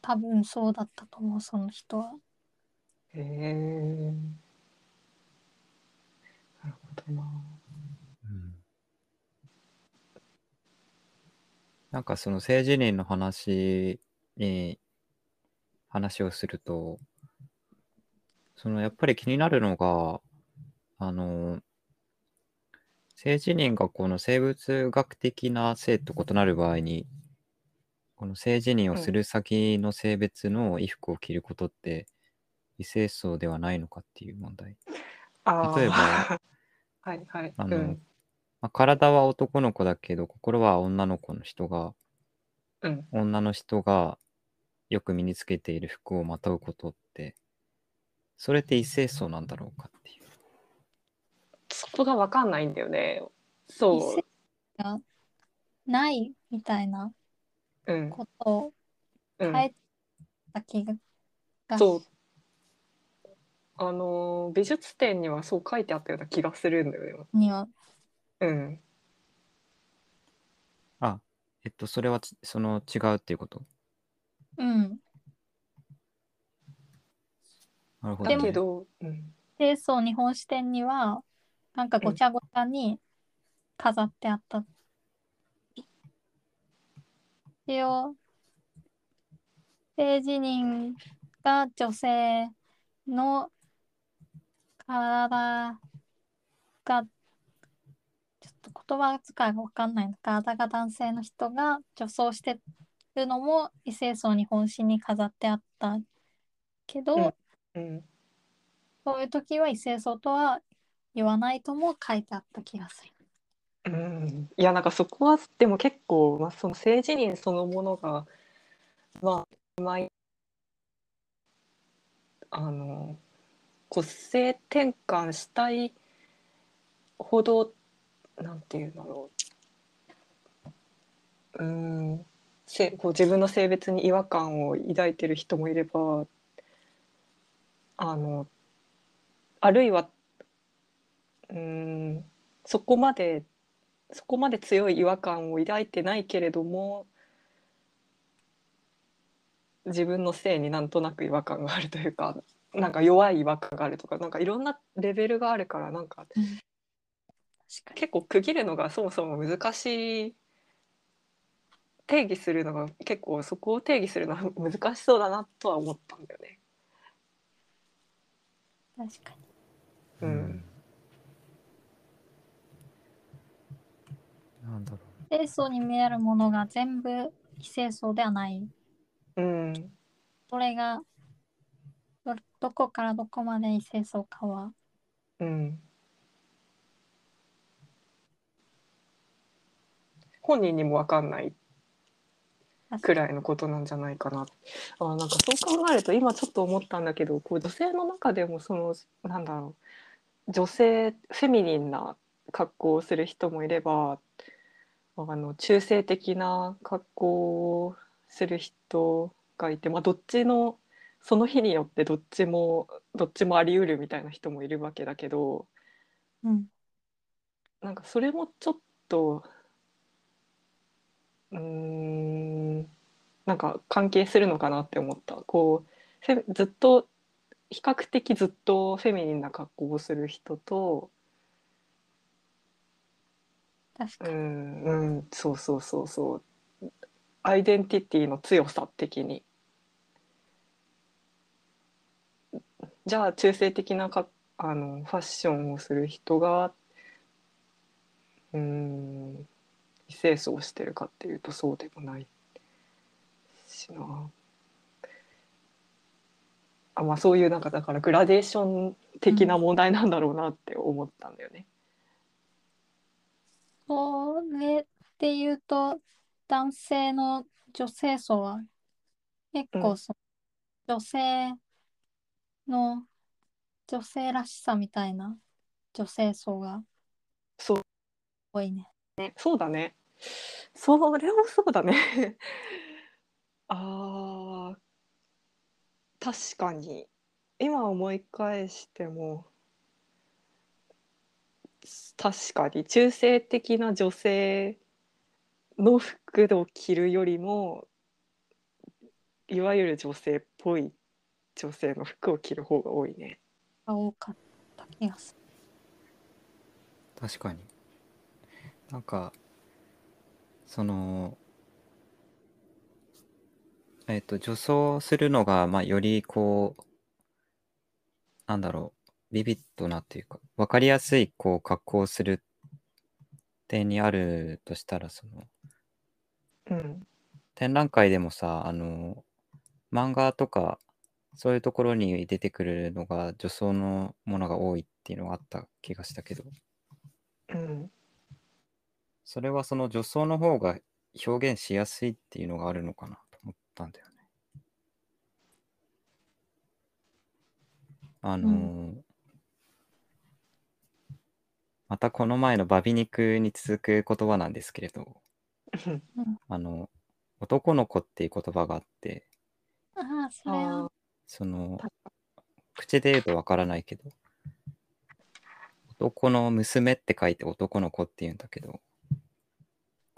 S1: 多分そうだったと思う、その人は。
S2: へえなるほどな
S3: うんなんかその性自認の話に話をするとそのやっぱり気になるのがあの性自認がこの生物学的な性と異なる場合にこの性自認をする先の性別の衣服を着ることって異性層ではないのかっていう問題。例えば
S2: はいはい。
S3: あの
S2: うん
S3: まあ、体は男の子だけど心は女の子の人が
S2: うん。
S3: 女の人がよく身につけている服をまとうことってそれって異性層なんだろうかっていう。
S2: そこが分かんないんだよね。そう。
S1: がないみたいな
S2: うん。
S1: ことを
S2: うん。
S1: 変えた気が、
S2: そう。あの美術展にはそう書いてあったような気がするんだよね。
S1: には
S2: うん
S3: あ、えっと、それはちその違うっていうこと？
S1: うん
S3: なるほど、ね。
S2: だけど、うん、
S1: 清掃日本支店にはなんかごちゃごちゃに飾ってあった。一応性自認が女性の体が言葉遣いが分かんないの体が男性の人が女装してるのも異性層日本史に飾ってあったけど、
S2: うんうん、
S1: そういう時は異性層とは言わないとも書いてあった気がする。
S2: うん、いやなんかそこはでも結構、まあ、その性自認そのものがまあうまいあの個性転換したいほどなんていうんだろううんせこう自分の性別に違和感を抱いてる人もいればあのあるいはうんそこまでそこまで強い違和感を抱いてないけれども自分の性になんとなく違和感があるというかなんか弱い違和感があるとかなんかいろんなレベルがあるからなんか。結構区切るのがそもそも難しい定義するのが結構そこを定義するのは難しそうだなとは思ったんだよね。
S1: 確かに。
S2: うん
S3: なんだろう。
S1: 清楚に見えるものが全部非清楚ではない。
S2: うん
S1: それがどどこからどこまで非清楚かは
S2: うん本人にも分かんないくらいのことなんじゃないかな。あーなんかそう考えると今ちょっと思ったんだけどこう女性の中でもそのなんだろう女性フェミニンな格好をする人もいればあの中性的な格好をする人がいて、まあ、どっちのその日によってどっちもどっちもあり得るみたいな人もいるわけだけど
S1: うん
S2: なんかそれもちょっとうーん。なんか関係するのかなって思った。こうずっと比較的ずっとフェミニンな格好をする人とう
S1: 確かに。
S2: んうん。そうそうそうそう。アイデンティティの強さ的に。じゃあ中性的なかあのファッションをする人がうん非清楚をしてるかっていうとそうでもないしなあまあそういうなんかだからグラデーション的な問題なんだろうなって思ったんだよね。
S1: それで言うと男性の女性層は結
S2: うん
S1: 構その女性の女性らしさみたいな女性層が
S2: そう
S1: 多いね。
S2: ね、そうだね。それもそうだね。ああ、確かに。今思い返しても、確かに中性的な女性の服を着るよりも、いわゆる女性っぽい女性の服を着る方が多いね。
S1: が多かった気がする。
S3: 確かになんかそのえっ、と女装するのがまあよりこうなんだろうビビッドなっていうか分かりやすいこう格好をする点にあるとしたらその
S2: うん。
S3: 展覧会でもさあの漫画とかそういうところに出てくるのが女装のものが多いっていうのがあった気がしたけど
S2: うん。
S3: それはその女装の方が表現しやすいっていうのがあるのかなと思ったんだよね。あのーまたこの前のバビ肉に続く言葉なんですけれど、あの、男の子っていう言葉があって、
S1: ああ、それは、
S3: その、口で言うとわからないけど、男の娘って書いて男の子って言うんだけど、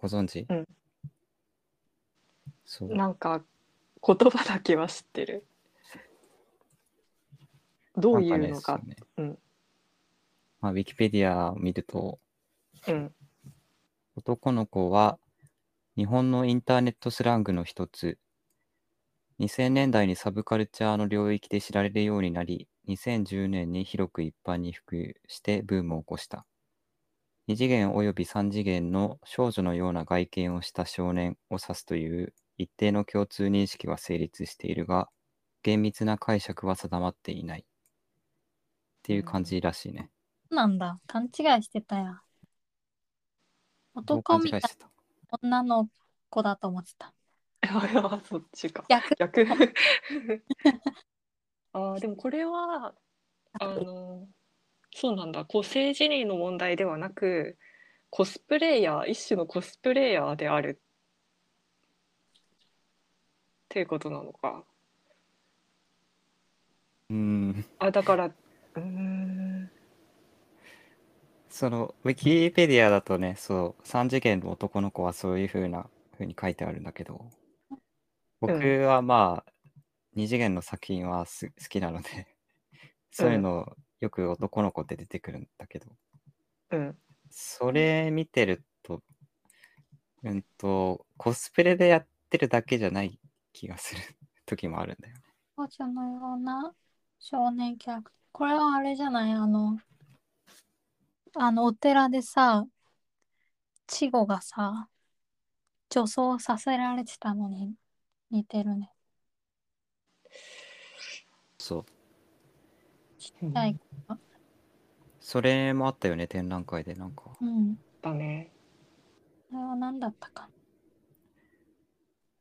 S3: ご存知、
S2: うん
S3: そう。
S2: なんか言葉だけは知ってる。どういうのか。
S3: なんねそうね
S2: うん
S3: まあ、ウィキペディアを見ると、
S2: うん。
S3: 男の子は日本のインターネットスラングの一つ。2000年代にサブカルチャーの領域で知られるようになり、2010年に広く一般に普及してブームを起こした。二次元及び三次元の少女のような外見をした少年を指すという一定の共通認識は成立しているが、厳密な解釈は定まっていない。っていう感じらしいね。
S1: なんだ。勘違いしてたや。男みたい女の子だと思ってた。
S2: いやそっちか。
S1: 逆。
S2: 逆。あーでもこれはあのそうなんだこう性自認の問題ではなくコスプレイヤー一種のコスプレイヤーであるっていうことなのか。
S3: う ーん。
S2: あだからうーん
S3: その、ウィキペディアだとね、そう、3次元の男の子はそういう風な風に書いてあるんだけど、僕
S2: うん
S3: はまあ、2次元の作品はす好きなので、そういうのよく男の子って出てくるんだけど、
S2: うん
S3: それ見てると、うんと、コスプレでやってるだけじゃない気がする時もあるんだよね。
S1: 少女のような少年キャラクター。これはあれじゃない？あの、あの、お寺でさ、稚児がさ、女装させられてたのに似てるね。
S3: そう
S2: うん
S1: はい
S3: それもあったよね展覧会でなんか
S1: うん。
S2: だね。
S1: あれは何だったか。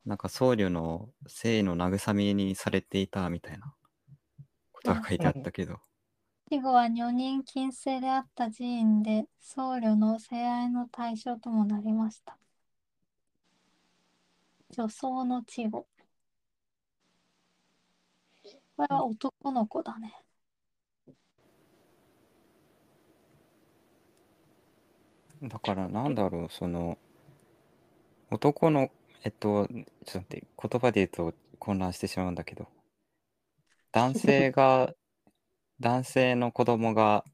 S3: なんか僧侶の性の慰めにされていたみたいなことが書いてあったけど、
S1: 死後は女人禁制であった寺院で僧侶の性愛の対象ともなりました。女装の稚語。これは男の子だね。
S3: だからなんだろうその男のえっとちょっと待って言葉で言うと混乱してしまうんだけど男性が 男性の子供が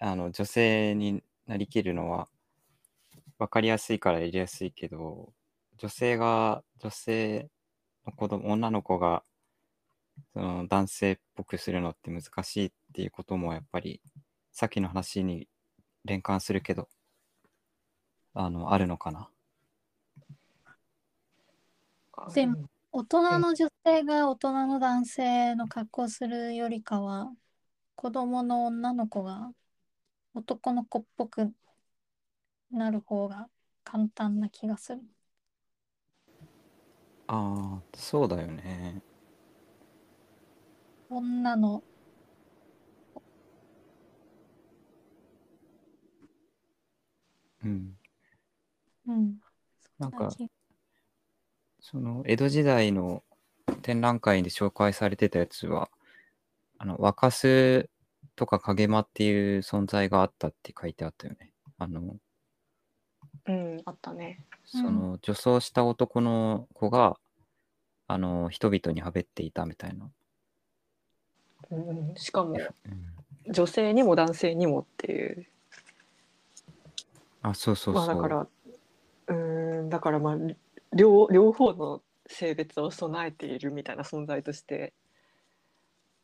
S3: あの女性になりきるのは分かりやすいからやりやすいけど女性が女性の子供女の子がその男性っぽくするのって難しいっていうこともやっぱりさっきの話に連関するけどあのあるのかな？
S1: でも大人の女性が大人の男性の格好をするよりかは子供の女の子が男の子っぽくなる方が簡単な気がする。
S3: ああそうだよね
S1: 女の
S3: うん
S1: うん。
S3: なんか
S1: 気
S3: その江戸時代の展覧会で紹介されてたやつはあの若洲とか影間っていう存在があったって書いてあったよねあの
S2: うん、あったね。
S3: その女装した男の子があの人々にはべっていたみたいな、
S2: うんうん、しかも
S3: うん
S2: 女性にも男性にもっていう。
S3: あそうそうそう、
S2: まあだから、うーん、だからまあ両両方の性別を備えているみたいな存在として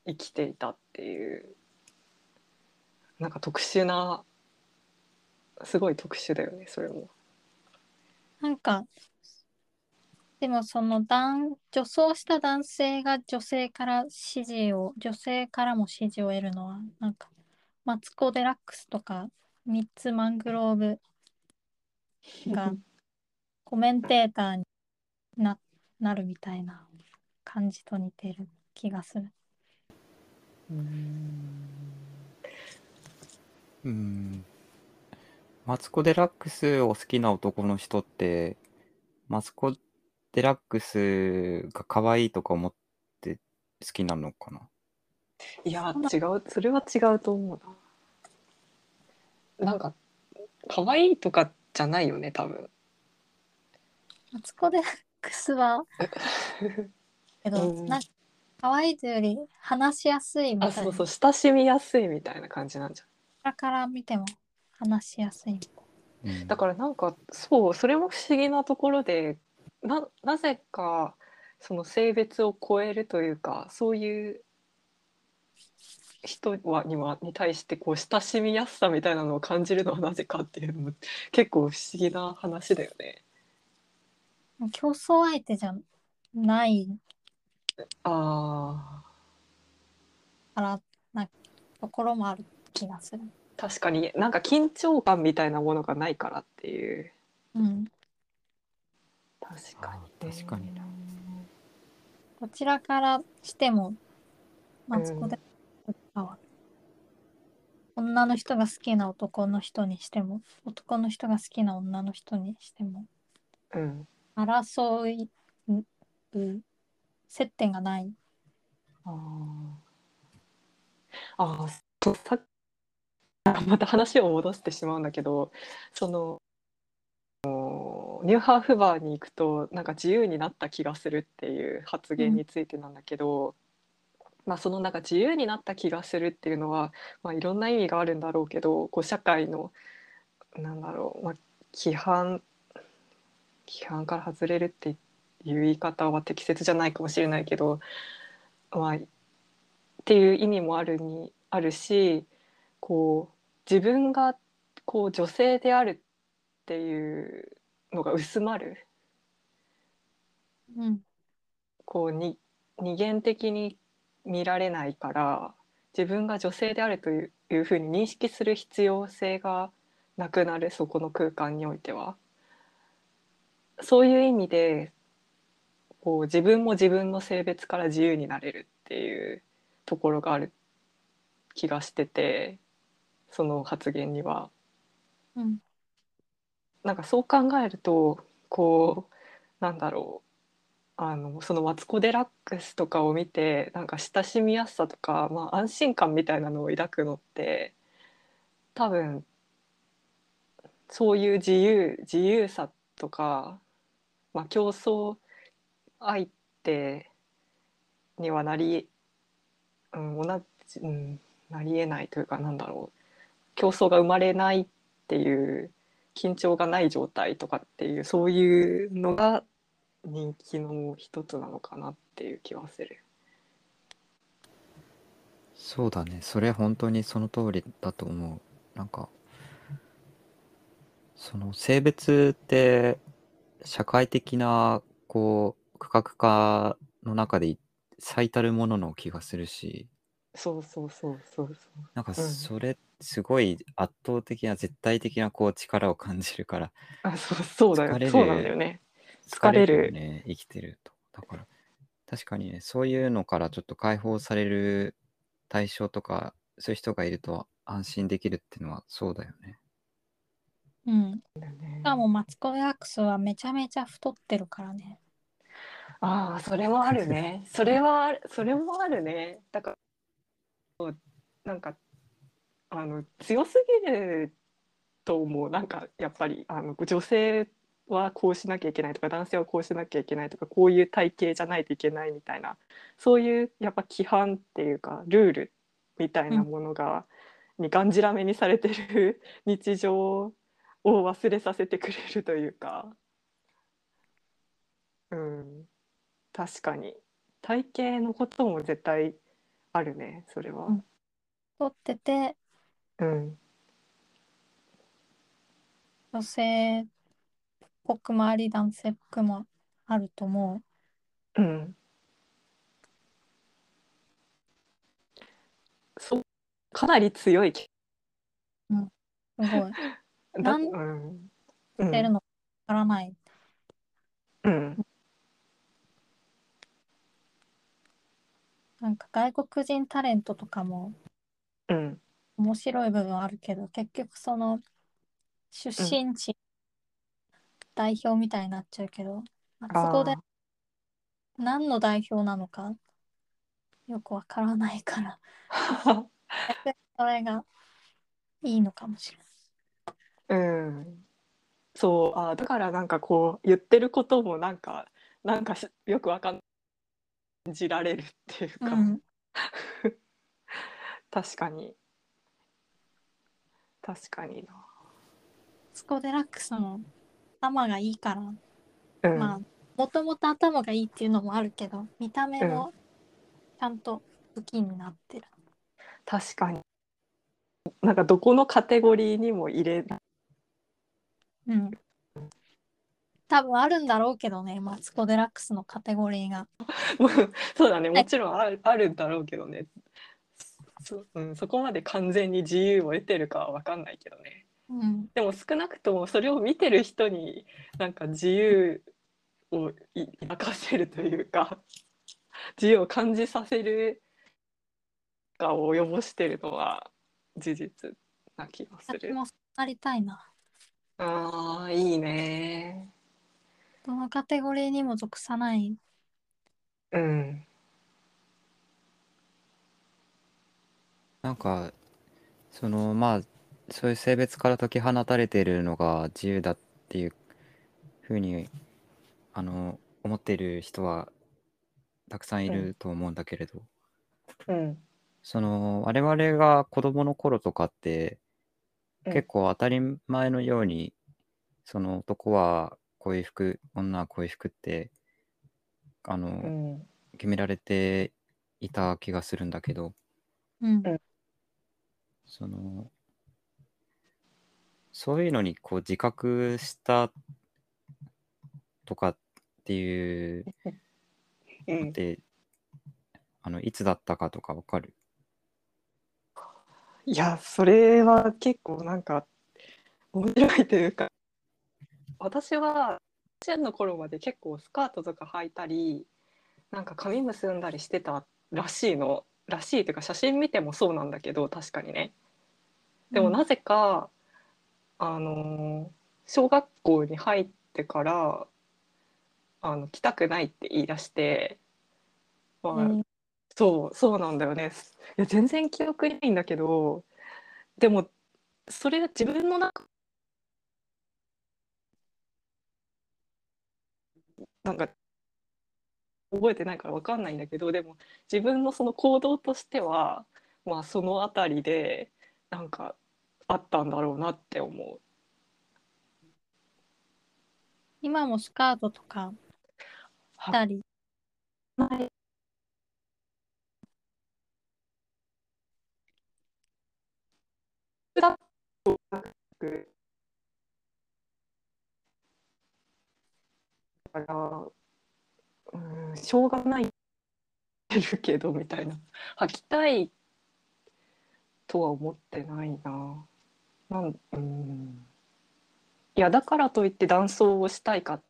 S2: 生きていたっていう。なんか特殊なすごい特殊だよねそれも。
S1: なんか、でもその男、女装した男性が女性から支持を、女性からも支持を得るのは、なんか、マツコ・デラックスとか、ミッツ・マングローブがコメンテーターにななるみたいな感じと似てる気がする。
S3: うんマツコ・デラックスを好きな男の人ってマツコ・デラックスが可愛いとか思って好きなのかな？い
S2: や違うそれは違うと思うな。なんか可愛いとかじゃないよね多分。
S1: マツコ・デラックスは、け ど、
S2: うん
S1: なんか、可愛いというより話しやすいみたいな。
S2: あそうそう親しみやすいみたいな感じなんじゃん。
S1: 下から見ても話しやすい。
S3: うん
S2: だからなんかそうそれも不思議なところでななぜかその性別を超えるというかそういう人はにはに対してこう親しみやすさみたいなのを感じるのはなぜかっていうのも結構不思議な話だよね。
S1: 競争相手じゃない
S2: あ
S1: からなところもある気がする。
S2: ー確かになんか緊張感みたいなものがないからっていう
S1: うん。
S2: 確かに、
S3: あー確かにな
S1: こちらからしても、マツコで、女の人が好きな男の人にしても、男の人が好きな女の人にしても、
S2: うん。
S1: 争い、う接点がない。
S2: あー。あーそうさっあまた話を戻してしまうんだけどそのニューハーフバーに行くとなんか自由になった気がするっていう発言についてなんだけど、まあそのなんか自由になった気がするっていうのは、まあ、いろんな意味があるんだろうけどこう社会のなんだろう、まあ、規範規範から外れるっていう言い方は適切じゃないかもしれないけど、まあ、っていう意味もあるにあるしこう自分がこう女性であるっていうのが薄まる。
S1: うん。
S2: こうに二元的に見られないから自分が女性であるといういうふうに認識する必要性がなくなるそこの空間においては。そういう意味でこう自分も自分の性別から自由になれるっていうところがある気がしててその発言には。
S1: うん。
S2: なんかそう考えるとこうなんだろうあのそのマツコ・デラックスとかを見てなんか親しみやすさとか、まあ、安心感みたいなのを抱くのって多分そういう自由自由さとか、まあ、競争相手にはなり、うん、同じ、うん、なりえないというかなんだろう。競争が生まれないっていう緊張がない状態とかっていうそういうのが人気の一つなのかなっていう気はする。
S3: そうだねそれ本当にその通りだと思うなんかその性別って社会的なこう区画化の中で最たるものの気がするし
S2: そうそうそうそうそう。
S3: なんか
S2: うん
S3: それすごい圧倒的な絶対的なこう力を感じるから
S2: あそうそうだよそうなんだよね。疲れる
S3: よね。生きてると。だから確かにねそういうのからちょっと解放される対象とかそういう人がいると安心できるっていうのはそうだよね。
S1: うん。しかもマツコ・デラックスはめちゃめちゃ太ってるからね。
S2: ああそれもあるね。それはそれもあるね。だからそうなんかあの強すぎると思う。なんかやっぱりあの女性はこうしなきゃいけないとか男性はこうしなきゃいけないとかこういう体型じゃないといけないみたいなそういうやっぱ規範っていうかルールみたいなものが、にがんじらめにされてる日常を忘れさせてくれるというか。うん、確かに。体型のことも絶対あるねそれは。
S1: うん。太ってて
S2: うん。
S1: 女性っぽくもあり男性っぽくもあると思
S2: う。ん。そう。かなり強い気
S1: うすごい。
S2: だ
S1: なん
S2: う
S1: てるのかわからない。
S2: うん
S1: なんか外国人タレントとかも
S2: うん。
S1: 面白い部分あるけど結局その出身地代表みたいになっちゃうけど、まあそこで何の代表なのかよくわからないからそれがいいのかもしれない。
S2: ーうん。そうあーだからなんかこう言ってることもなんかなんかしよくわかん感じられるっていうか、
S1: うん、
S2: 確かに。確かにな。
S1: スコデラックスの頭がいいから、
S2: うん、
S1: まあもともと頭がいいっていうのもあるけど見た目もちゃんと武器になってる。
S2: 確かに。なんかどこのカテゴリーにも入れない
S1: うん。多分あるんだろうけどね、マツコ・デラックスのカテゴリーが。
S2: そうだね。もちろんあるあるんだろうけどね。そ,、うん、そこまで完全に自由を得てるかは分かんないけどね
S1: うん。
S2: でも少なくともそれを見てる人になんか自由をい抱かせるというか 自由を感じさせるかを及ぼしてるのは事実な気がする。
S1: 私もそうなりたいな。
S2: ああいいね。
S1: どのカテゴリーにも属さない。
S2: うん
S3: なんかそのまあそういう性別から解き放たれているのが自由だっていうふうにあの思っている人はたくさんいると思うんだけれど、
S2: うん。
S3: その我々が子供の頃とかって、
S2: うん。
S3: 結構当たり前のようにその男はこういう服女はこういう服ってあの、
S2: うん。
S3: 決められていた気がするんだけど。
S1: うん。
S3: そのそういうのにこう自覚したとかっていう
S2: うん、
S3: で、あのいつだったかとかわかる？
S2: いやそれは結構なんか面白いというか私は幼稚園の頃まで結構スカートとか履いたりなんか髪結んだりしてたらしいの。らしいというか写真見てもそうなんだけど確かにね。でもなぜか、あの小学校に入ってからあの来たくないって言い出して、まあ
S1: うん。
S2: そうそうなんだよね。いや全然記憶にないんだけどでもそれが自分の中なんか覚えてないから分かんないんだけどでも自分のその行動としてはまあその辺りでなんかあったんだろうなって思う。
S1: 今もスカートとか着たり
S2: だからうんしょうがないるけどみたいな履きたいとは思ってないな。なんうん。いやだからといって男装をしたいか。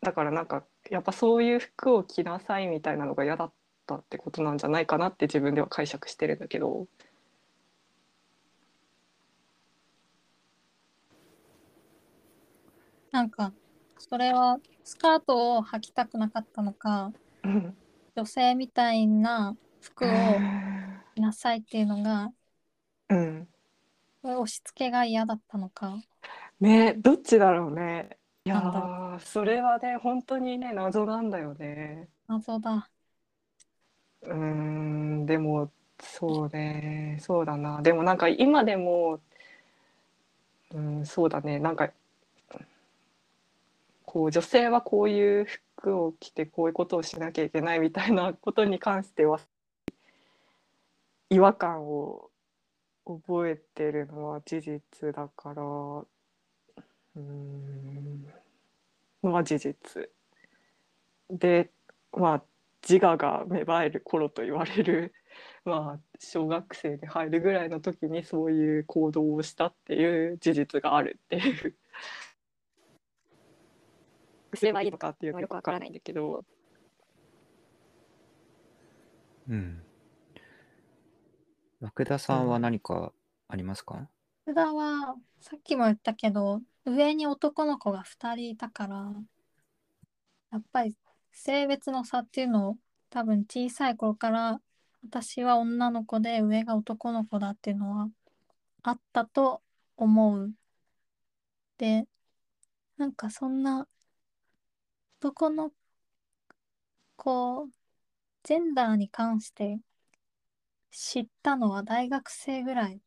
S2: だからなんかやっぱそういう服を着なさいみたいなのが嫌だったってことなんじゃないかなって自分では解釈してるんだけど。
S1: なんかそれはスカートを履きたくなかったのか
S2: うん。
S1: 女性みたいな服を着なさいっていうのが
S2: うん。
S1: 押し付けが嫌だったのか？
S2: ねどっちだろうね。いやそれはね本当にね謎なんだよね。
S1: 謎だ。
S2: うーんでもそうねそうだな。でもなんか今でもうんそうだね。なんかこう女性はこういう服を着てこういうことをしなきゃいけないみたいなことに関しては違和感を覚えてるのは事実だからうーんのは事実でまあ自我が芽生える頃と言われる まあ小学生で入るぐらいの時にそういう行動をしたっていう事実があるっていう。すれば いいのかっていうのはよくわからないんだけど。
S3: うん。ラクダさんは何かありますか、
S1: 福田はさっきも言ったけど上に男の子が2人いたからやっぱり性別の差っていうのを多分小さい頃から私は女の子で上が男の子だっていうのはあったと思う。でなんかそんな男の子ジェンダーに関して知ったのは大学生ぐらい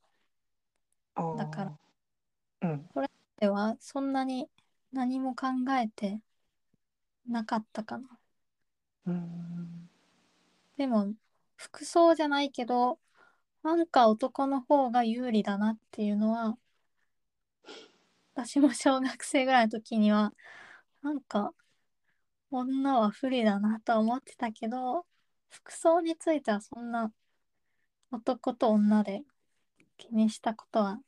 S1: だから。
S2: うん。
S1: ではそんなに何も考えてなかったかな。
S2: うん。
S1: でも服装じゃないけどなんか男の方が有利だなっていうのは私も小学生ぐらいの時にはなんか女は不利だなとは思ってたけど服装についてはそんな男と女で気にしたことは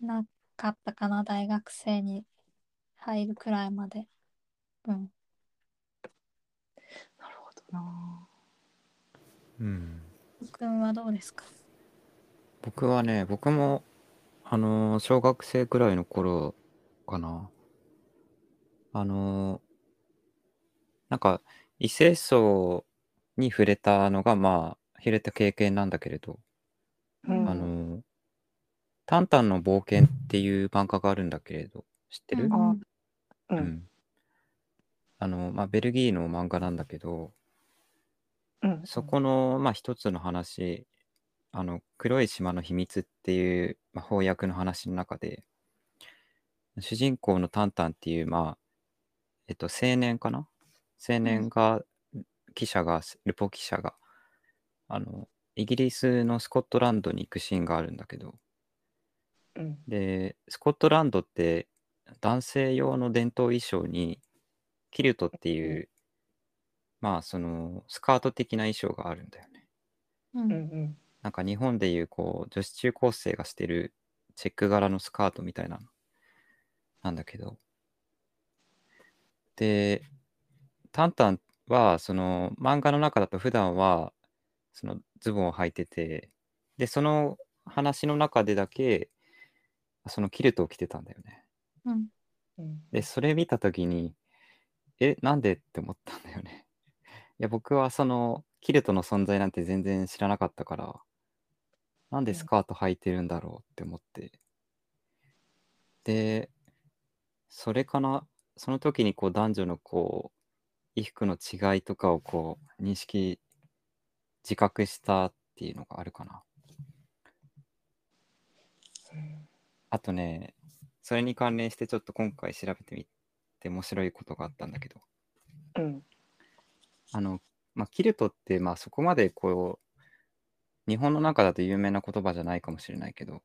S1: なかったかな大学生に入るくらいまで。うん。
S2: なるほどな。
S3: うん。
S1: くんはどうですか？
S3: 僕はね、僕も、あのー小学生くらいの頃かな。あのーなんか、異性層に触れたのが、まあ、触れた経験なんだけれど、
S2: うん。
S3: あのータンタンの冒険っていう漫画があるんだけれど、知ってる、
S1: うん。
S2: あう。
S3: うん。んあの、まあ、ベルギーの漫画なんだけど、
S2: うん。
S3: そこの、まあ、一つの話、あの、黒い島の秘密っていう、まあ、翻訳の話の中で、主人公のタンタンっていう、まあ、えっと、青年かな？青年が、記者が、ルポ記者が、あの、イギリスのスコットランドに行くシーンがあるんだけど、
S2: うん。
S3: で、スコットランドって男性用の伝統衣装にキルトっていう、まあそのスカート的な衣装があるんだよね。
S1: う
S2: うんんうん。
S3: なんか日本でいうこう女子中高生がしてるチェック柄のスカートみたいなの。なんだけど。で、タンタンはその漫画の中だと普段はそのズボンを履いてて、で、その話の中でだけそのキルトを着てたんだよね。
S1: うん
S2: うん
S3: で、それ見たときに、え、なんでって思ったんだよね。いや、僕はその、キルトの存在なんて全然知らなかったから、なんでスカート履いてるんだろうって思って。で、それかな、その時にこう男女のこう、衣服の違いとかをこう、認識、自覚したっていうのがあるかな。あとね、それに関連してちょっと今回調べてみて面白いことがあったんだけど、
S2: うん。
S3: あの、まあ、キルトってまあそこまでこう、日本の中だと有名な言葉じゃないかもしれないけど、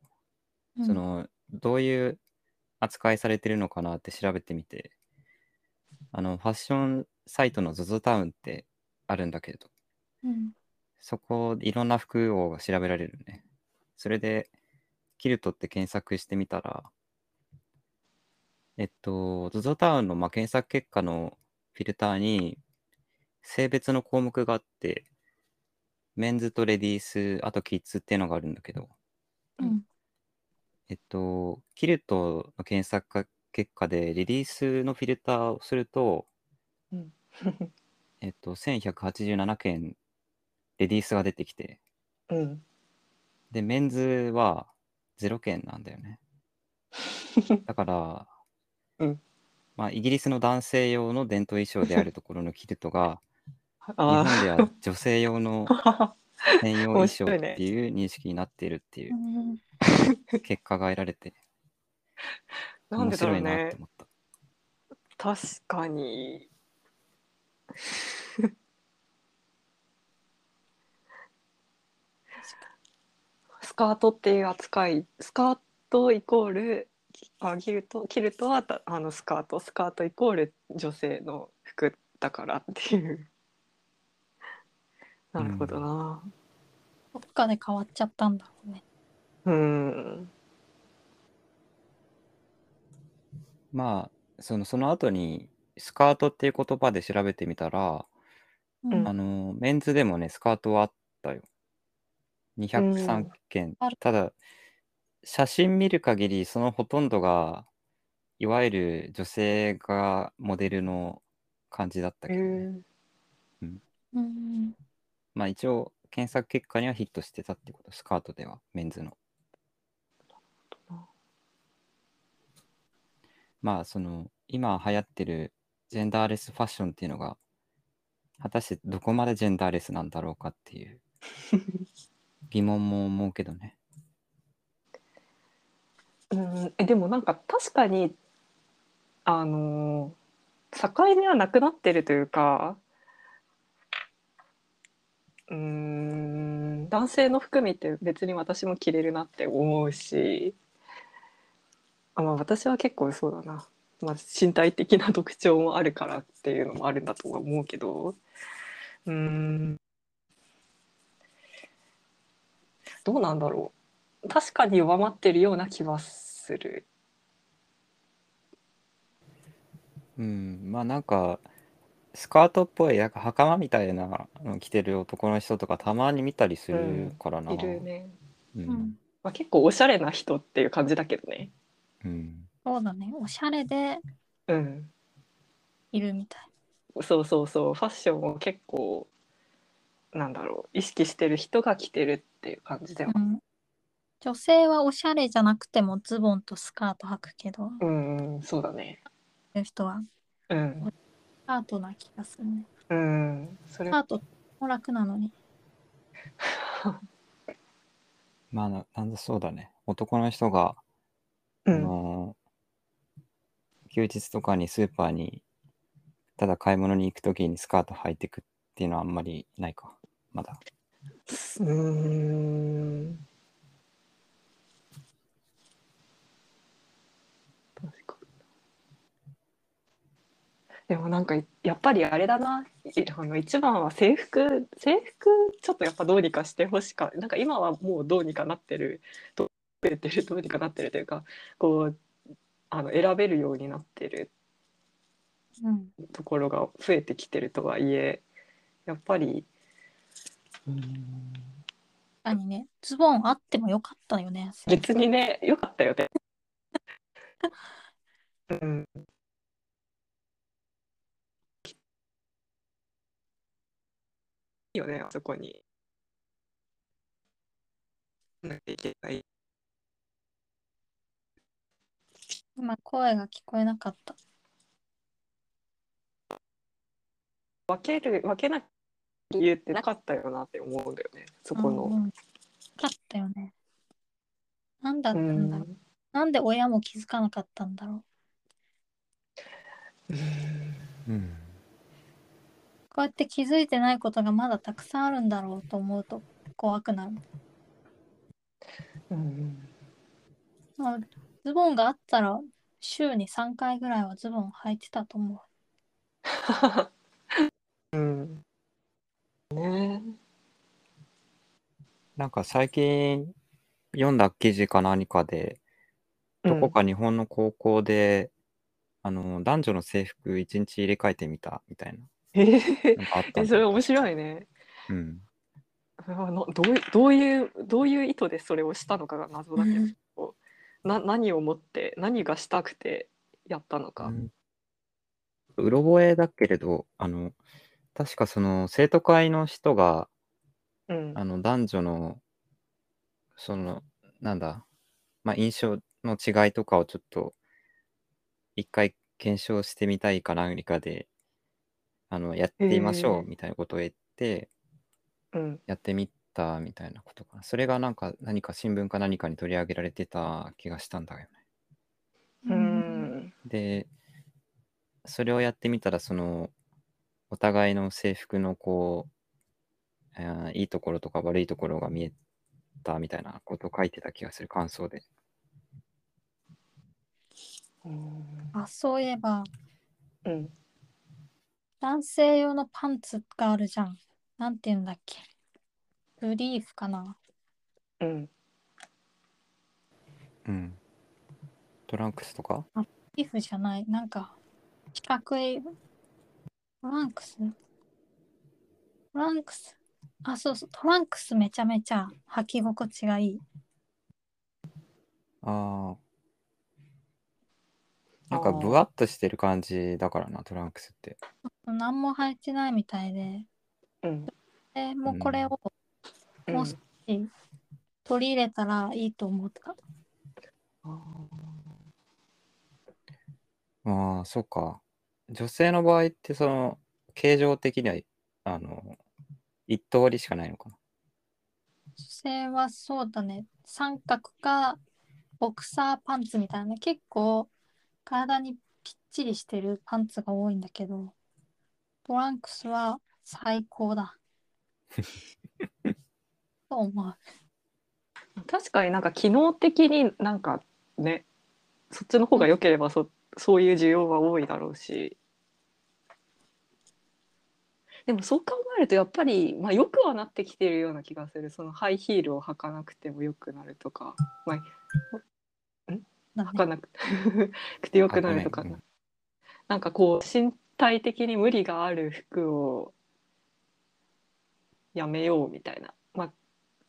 S1: うん。
S3: その、どういう扱いされてるのかなって調べてみて、あの、ファッションサイトの ZOZO タウンってあるんだけれど、
S1: うん
S3: そこいろんな服を調べられるね。それで、キルトって検索してみたら、えっと、ZOZO タウンのまあ検索結果のフィルターに、性別の項目があって、メンズとレディース、あとキッズっていうのがあるんだけど、
S1: うん
S3: えっと、キルトの検索結果で、レディースのフィルターをすると、
S2: うん
S3: えっと、1187件、レディースが出てきて、
S2: うん。
S3: で、メンズは0件なんだよね。だから、
S2: うん。
S3: まあ、イギリスの男性用の伝統衣装である ところのキルトが、日
S2: あ
S3: 本では女性用の
S2: あ
S3: 専用衣装っていう認識になっているっていう
S1: うん
S3: 結果が得られて、面白いなって
S2: ね
S3: 思った。
S2: 確かにカートっていう扱いスカートイコールあキルトキルトはたあのスカートスカートイコール女性の服だからっていう。なるほどな。
S1: どっかで変わっちゃったんだろうね。
S2: うん。
S3: まあ、そのその後に、スカートっていう言葉で調べてみたら、
S1: うん。
S3: あの、メンズでもね、スカートはあったよ。203
S2: うん
S3: 件
S1: ある。
S3: ただ、写真見る限り、そのほとんどが、いわゆる女性がモデルの感じだった
S2: へ
S3: けどね。
S2: え
S1: うん
S3: まあ一応、検索結果にはヒットしてたってこと、スカートでは、メンズの。まあ、その、今流行ってるジェンダーレスファッションっていうのが、果たしてどこまでジェンダーレスなんだろうかっていう 疑問も思うけどね。
S2: うん、えでもなんか確かにあのー境目はなくなってるというかうん男性の服見て別に私も着れるなって思うしあ、まあ、私は結構そうだな、まあ、身体的な特徴もあるからっていうのもあるんだとは思うけど。うん。どうなんだろう確かに弱まってるような気はする。
S3: うん、まあなんか、スカートっぽい、なんか袴みたいなの着てる男の人とかたまに見たりするからな。
S2: いるね。
S3: う。
S1: うんん
S2: まあ、結構おしゃれな人っていう感じだけどね。
S3: うん。
S1: そうだね。おしゃれで
S2: うん。
S1: いるみたい。
S2: そうそうそう。ファッションを結構なんだろう意識してる人が着てるっていう感じだよ。
S1: うん女性はおしゃれじゃなくてもズボンとスカート履くけど、
S2: うん、うん、そうだね。
S1: いう人は
S2: うん。
S1: スカートな気がするね。
S2: うん。それ
S1: スカートも楽なのに。
S3: まあな、なんだそうだね。男の人が、あ
S2: うん。
S3: の休日とかにスーパーにただ買い物に行くときにスカート履いてくっていうのはあんまりないか、まだ。
S2: うん。でもなんかやっぱりあれだな。一番は制服制服ちょっとやっぱどうにかしてほしかなんか今はもうどうにかなってる。どうてるどうにかなってるというかこうあの選べるようになってる。ところが増えてきてるとはいえ、やっぱり。うん。
S1: 確かにねズボンあってもよかったよね
S2: 別にねよかったよね。うん。いいよねあそこに。なきゃいけない
S1: 今声が聞こえなかった。
S2: 分ける分けなきゃ理由ってなかったよなって思うんだよね。そこの。
S1: うんうん、かったよね。なんだった
S2: うん
S1: だろう、なんで親も気づかなかったんだろう。
S3: うん。
S1: こうやって気づいてないことがまだたくさんあるんだろうと思うと怖くなる、
S2: うん。
S1: まあ、ズボンがあったら週に3回ぐらいはズボン履いてたと思
S2: うんね
S3: なんか最近読んだ記事か何かで、どこか日本の高校で、あの男女の制服一日入れ替えてみたみたい
S2: え
S3: な。
S2: ー
S3: なんかあった
S2: え
S3: んだよ
S2: それ面白いね。
S3: うん。
S2: あのどういどういうどういう意図でそれをしたのかが謎
S1: う。
S2: だけど、な何をもって何がしたくてやったのか。
S3: うんうろ覚えだけれど、あの、確かその生徒会の人が、
S2: うん
S3: あの男女の、その、なんだ、まあ、印象の違いとかをちょっと、一回検証してみたいか何かで、あの、やってみましょうみたいなことを言って、
S2: うん
S3: やってみたみたいなことかな。それがなんか何か新聞か何かに取り上げられてた気がしたんだよね。
S2: う。ん
S3: で、それをやってみたら、その、お互いの制服のこう、えーいいところとか悪いところが見えたみたいなことを書いてた気がする、感想で。
S2: うん
S1: あ、そういえば、
S2: うん
S1: 男性用のパンツがあるじゃん。なんて言うんだっけ。ブリーフかな。
S2: うん
S3: うん。トランクスとか？
S1: ブリーフじゃない。なんか、四角い。トランクス？トランクス？あ、そうそう。トランクスめちゃめちゃ履き心地がいい。
S3: ああ。なんか
S2: あー
S3: ブワッとしてる感じだからな、トランクスって。
S1: 何も履いてないみたいで。
S2: うん
S1: でもうこれを
S2: うん
S1: もう少し取り入れたらいいと思った。
S3: ああ、そうか。女性の場合って、その、形状的には、あの、一通りしかないのかな？
S1: 女性はそうだね。三角かボクサーパンツみたいな。結構体にぴっちりしてるパンツが多いんだけど、トランクスは最高だ。と思う。
S2: 確かになんか機能的になんかねそっちの方が良ければそそういう需要は多いだろうし。でもそう考えるとやっぱり、まあ、よくはなってきてるような気がする。そのハイヒールを履かなくてもよくなるとか、まあ、
S1: だ
S2: 履か
S1: ね、
S2: なく くてよくなるとか、
S3: 履かな
S2: んかこう身体的に無理がある服をやめようみたいな、まあ、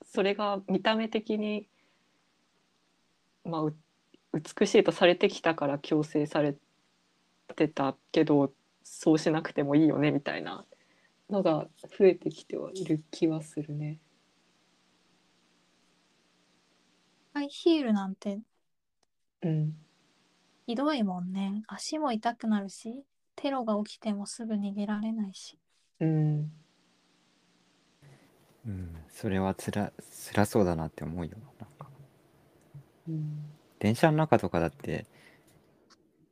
S2: それが見た目的に、まあ、う美しいとされてきたから強制されてたけどそうしなくてもいいよねみたいなのが増えてきてはいる気はするね。
S1: ハイヒールなんて
S2: うん、
S1: ひどいもんね。足も痛くなるし、テロが起きてもすぐ逃げられないし。
S2: うん
S3: うん。それはつら、辛そうだなって思うよ。なんか
S2: うん
S3: 電車の中とかだって、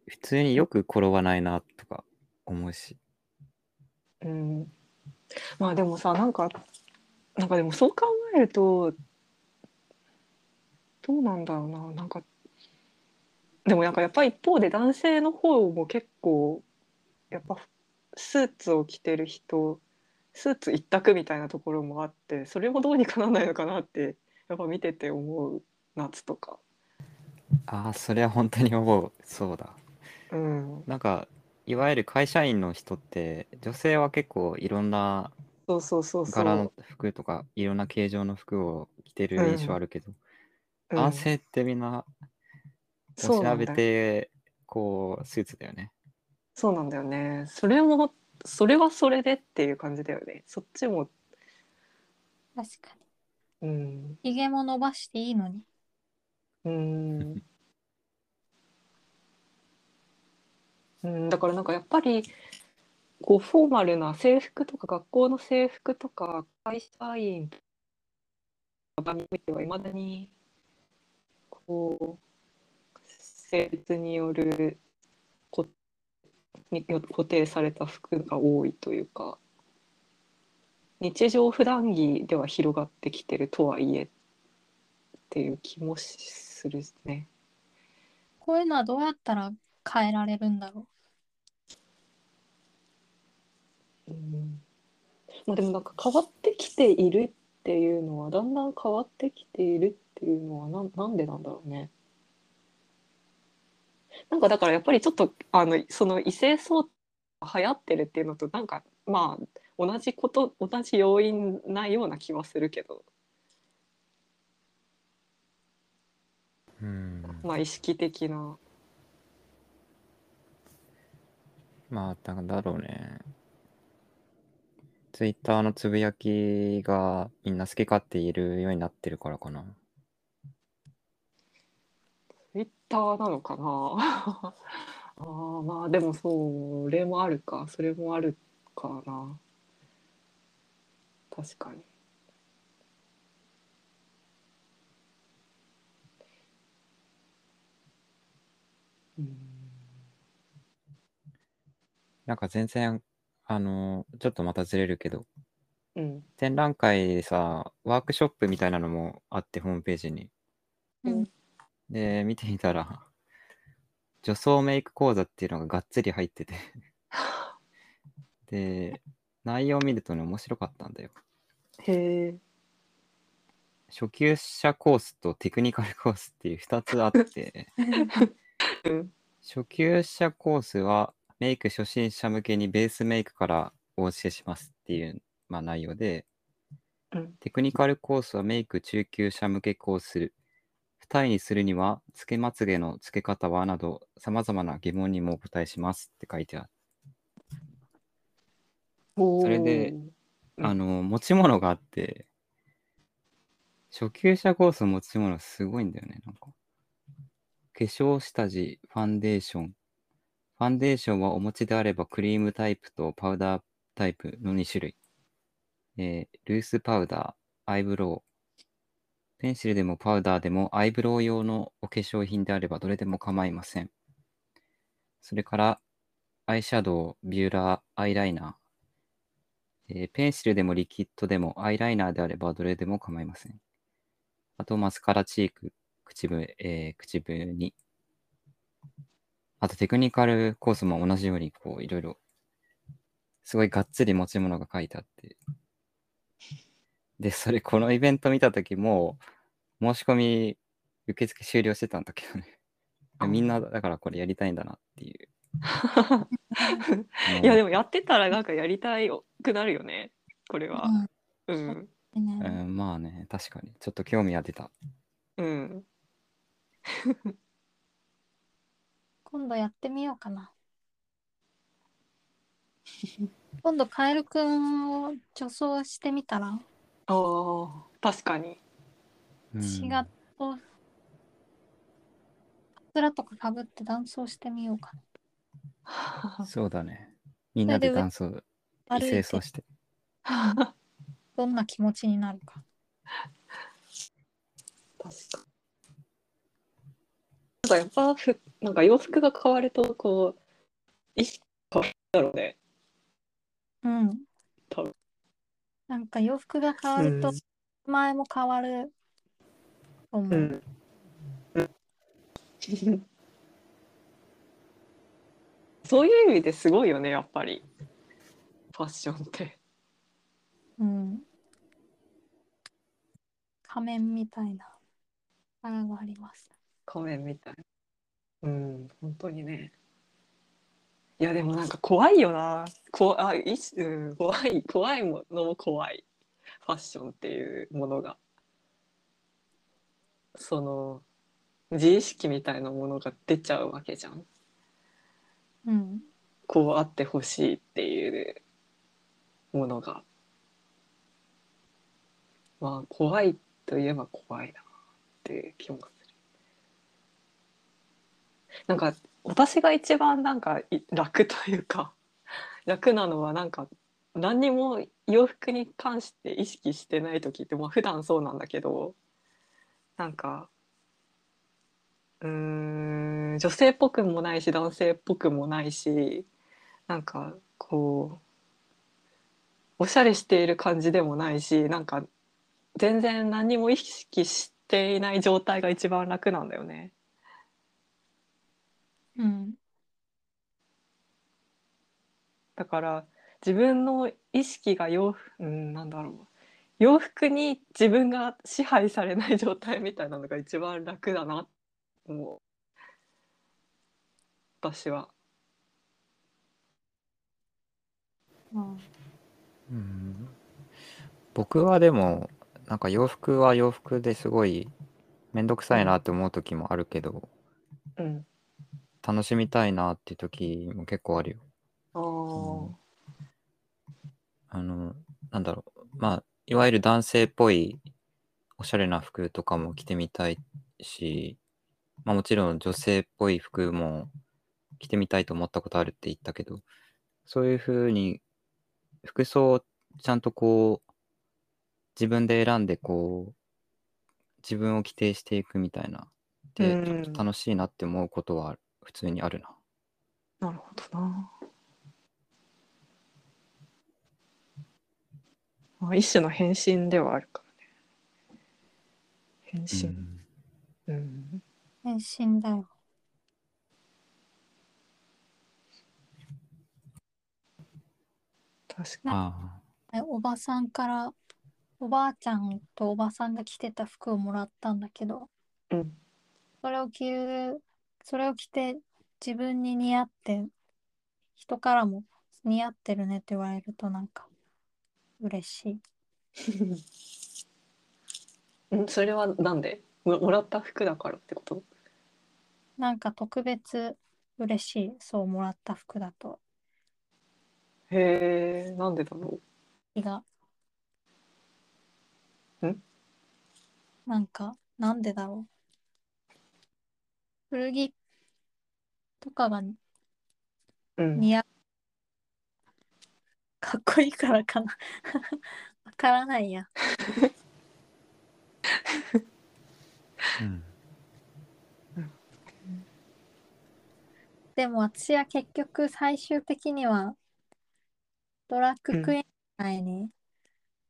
S3: 普通によく転ばないなとか思うし。
S2: うん、まあでもさなんかなんかでもそう考えるとどうなんだろうななんかでもなんかやっぱ一方で男性の方も結構やっぱスーツを着てる人スーツ一択みたいなところもあってそれもどうにかならないのかなってやっぱ見てて思う夏とか。
S3: ああ、それは本当に思う。そうだ。
S2: うん、
S3: なんか、いわゆる会社員の人って、女性は結構いろんな
S2: そうそうそうそう。
S3: 柄の服とか、いろんな形状の服を着てる印象あるけど、
S2: うん
S3: 男性ってみんなお調べ
S2: そうなんだよ
S3: て、こう、スーツだよね。
S2: そうなんだよね。それもそれはそれでっていう感じだよね。そっちも、
S1: 確か
S2: うん、
S1: に。ひげも伸ばしていいのに。
S2: うん、うん、だからなんかやっぱりこうフォーマルな制服とか学校の制服とか会社員とかにおいてはいまだにこう性別によるこに固定された服が多いというか日常普段着では広がってきてるとはいえっていう気もするね。
S1: こういうのはどうやったら変えられるんだろ
S2: う？んまあ、でもなんか変わってきているっていうのはだんだん変わってきているっていうのはなんなんでなんだろうね。なんかだからやっぱりちょっとあのその異性相が流行ってるっていうのとなんかまあ同じこと同じ要因なような気はするけど
S3: うん。
S2: まあ意識的な。
S3: まあ、なんだろうね。ツイッターのつぶやきがみんな好き勝手言えるようになってるからかな。
S2: ツイッターなのかな？あーまあでもそれもあるかそれもあるかな確かに
S3: なんか全然、あの、ちょっとまたずれるけど、
S2: うん
S3: 展覧会でさ、ワークショップみたいなのもあって、ホームページに。
S1: う。うん。
S3: で、見てみたら、女装メイク講座っていうのががっつり入ってて、で、内容を見るとね、面白かったんだよ。
S2: へえ
S3: 初級者コースとテクニカルコースっていう2つあって、
S2: う ん
S3: 初級者コースはメイク初心者向けにベースメイクからお教えしますっていう、まあ、内容で、
S2: うん
S3: テクニカルコースはメイク中級者向けコース。二重にするには、つけまつげのつけ方はなど、様々な疑問にもお答えしますって書いてある。それで
S2: うん
S3: あの、持ち物があって、初級者コースの持ち物すごいんだよね、なんか。化粧下地、ファンデーション。ファンデーションはお持ちであればクリームタイプとパウダータイプの2種類。えールースパウダー、アイブロウ。ペンシルでもパウダーでもアイブロウ用のお化粧品であればどれでも構いません。それから、アイシャドウ、ビューラー、アイライナー。えーペンシルでもリキッドでもアイライナーであればどれでも構いません。あと、マスカラチーク、口笛、えー口笛に。あと、テクニカルコースも同じように、こう、いろいろ、すごいがっつり持ち物が書いてあって。で、それ、このイベント見たときも、申し込み、受付終了してたんだけどね。みんな、だからこれやりたいんだなっていう。
S2: いやでもやってたらなんかやりたくなるよねこれは。うん
S1: うん
S3: う
S1: ね
S3: ん、まあね、確かに。ちょっと興味は出た。
S2: うん
S1: 今度やってみようかな。今度カエルくんを女装してみたら、
S2: ああ確かに。
S3: うん
S1: 血がと、カツラとかかぶってダンスをしてみようか
S3: そうだね。みんなでダンスを
S1: な。歩いて
S3: 清掃して。
S1: どんな気持ちになるか。
S2: なんかやっぱふなんか洋服が変わるとこう意識変わるだろうね。
S1: うん
S2: 多分。
S1: なんか洋服が変わると、前も変わると思う。
S2: うん。うんそういう意味ですごいよねやっぱりファッションって
S1: うん。仮面みたいな柄があります。
S2: 仮面みたいうん本当にね。いやでもなんか怖いよな。こあいし、うん、怖い怖いものも怖い。ファッションっていうものが。その自意識みたいなものが出ちゃうわけじゃん。
S1: うん。
S2: こうあってほしいっていうものが。まあ怖いといえば怖いなっていう気もなんか私が一番なんか楽というか 楽なのはなんか何にも洋服に関して意識してない時ってまあ普段そうなんだけどなんかうん女性っぽくもないし男性っぽくもないしなんかこうおしゃれしている感じでもないしなんか全然何も意識していない状態が一番楽なんだよね。
S1: うん。
S2: だから自分の意識が洋服、うん、なんだろう。洋服に自分が支配されない状態みたいなのが一番楽だなと思う。私は。
S1: うん。
S3: うん。僕はでもなんか洋服は洋服ですごいめんどくさいなって思う時もあるけど、
S2: うん、
S3: 楽しみたいなっていう時も結構あるよ。
S2: あ
S3: のなんだろう。まあいわゆる男性っぽいおしゃれな服とかも着てみたいし、まあ、もちろん女性っぽい服も着てみたいと思ったことあるって言ったけどそういうふうに服装をちゃんとこう自分で選んでこう自分を規定していくみたいなで
S2: うん
S3: ちょっと楽しいなって思うことは普通にあるな。
S2: なるほどな。まあ、一種の変身ではあるからね。変身。
S3: うん
S2: うん。
S1: 変身だよ。
S2: 確か
S3: あ
S1: えおばさんからおばあちゃんとおばさんが着てた服をもらったんだけど
S2: に。うん。
S1: それを着るそれを着て自分に似合って人からも似合ってるねって言われるとなんか嬉しい。
S2: うんそれはなんで？ももらった服だからってこと？
S1: なんか特別嬉しいそうもらった服だと。
S2: へえ、なんでだろ
S1: 気が。
S2: ん？
S1: なんかなんでだろう？古着とかが
S2: う。うん。
S1: 似合う。かっこいいからかな。わからないや。
S3: うん。
S1: でも私は結局最終的にはドラッグクイーン内に、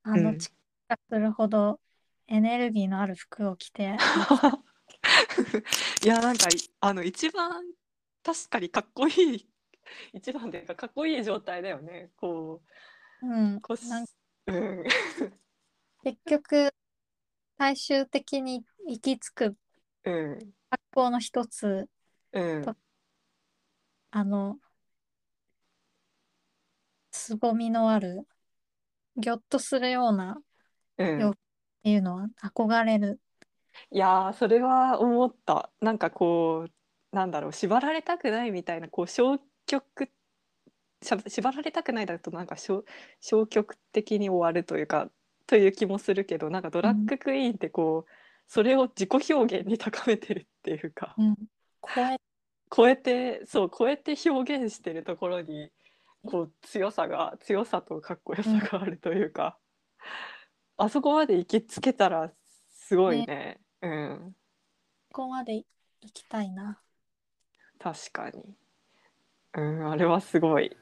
S1: あの
S2: うん。
S1: 力がするほどエネルギーのある服を着て、
S2: いやなんかいあの一番確かにかっこいい。一番でかかっこいい状態だよね。こ
S1: う。ん。
S2: うこうし
S1: なん
S2: うん。
S1: 結局最終的に行き着く
S2: うん。
S1: 格好の一つ。
S2: うん。
S1: とあの凄みのあるぎょっとするようなっ
S2: うん。
S1: よていうのは憧れる。
S2: いやーそれは思った。なんかこうなんだろう縛られたくないみたいなこう消極しゃ縛られたくないだとなんか消消極的に終わるというかという気もするけどなんかドラッグクイーンってこう、それを自己表現に高めてるっていうか、
S1: うん。超え。
S2: 超えてそう超えて表現してるところにこう強さが強さとかっこよさがあるというか、あそこまで行きつけたらすごいね。うん。
S1: ここまで行きたいな
S2: 確かに。うんあれはすごい。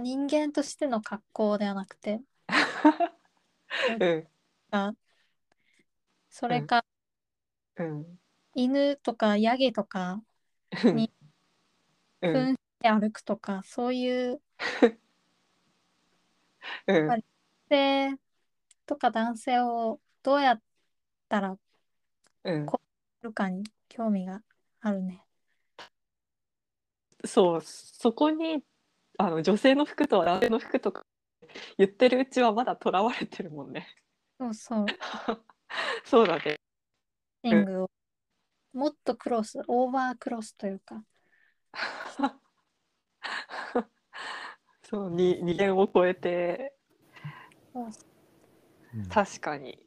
S1: 人間としての格好ではなくて。
S2: うん。
S1: あそれか、
S2: うん。
S1: 犬とかヤギとか
S2: うん
S1: に
S2: うん。
S1: 扮しで歩くとかそういう
S2: うん。
S1: 性とか男性をどうやったら
S2: うん。
S1: こるかに興味があるね。
S2: そうそこにあの女性の服とは男性の服とか言ってるうちはまだとらわれてるもんね。
S1: そうそう。
S2: そうだね。
S1: シングをもっとクロス、オーバークロスというか、
S2: そうに二元を超えて確かに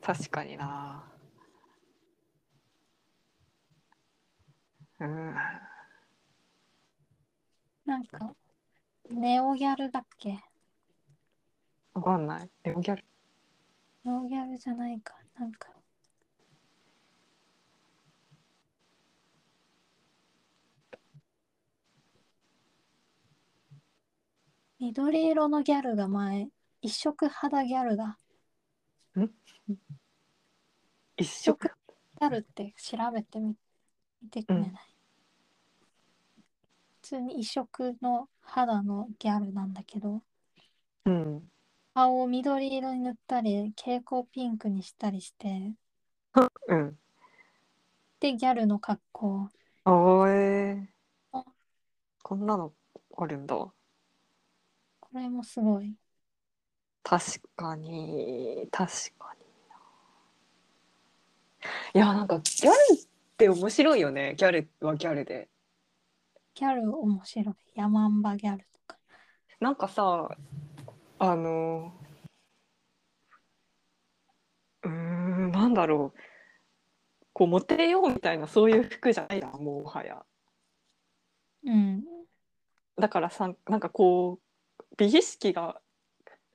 S2: 確かにな。うん。
S1: なんか、ネオギャルだっけ？
S2: わかんない。ネオギャル。
S1: ネオギャルじゃないか。なんか、緑色のギャルが前、一色肌ギャルだ。
S2: 一色。
S1: ギャルって調べてみ見てくれない、普通に異色の肌のギャルなんだけど
S2: うん。
S1: 顔を緑色に塗ったり蛍光ピンクにしたりして
S2: うん。
S1: でギャルの格好
S2: おーえ
S1: あ
S2: こんなのあるんだ。
S1: これもすごい
S2: 確かに確かにないやなんかギャルって面白いよねギャルはギャルで
S1: ギャル面白い。ヤマンバギャルとか。
S2: なんかさあのうーんなんだろう。こうモテようみたいなそういう服じゃないなもうもはや。
S1: うん。
S2: だからさなんかこう美意識が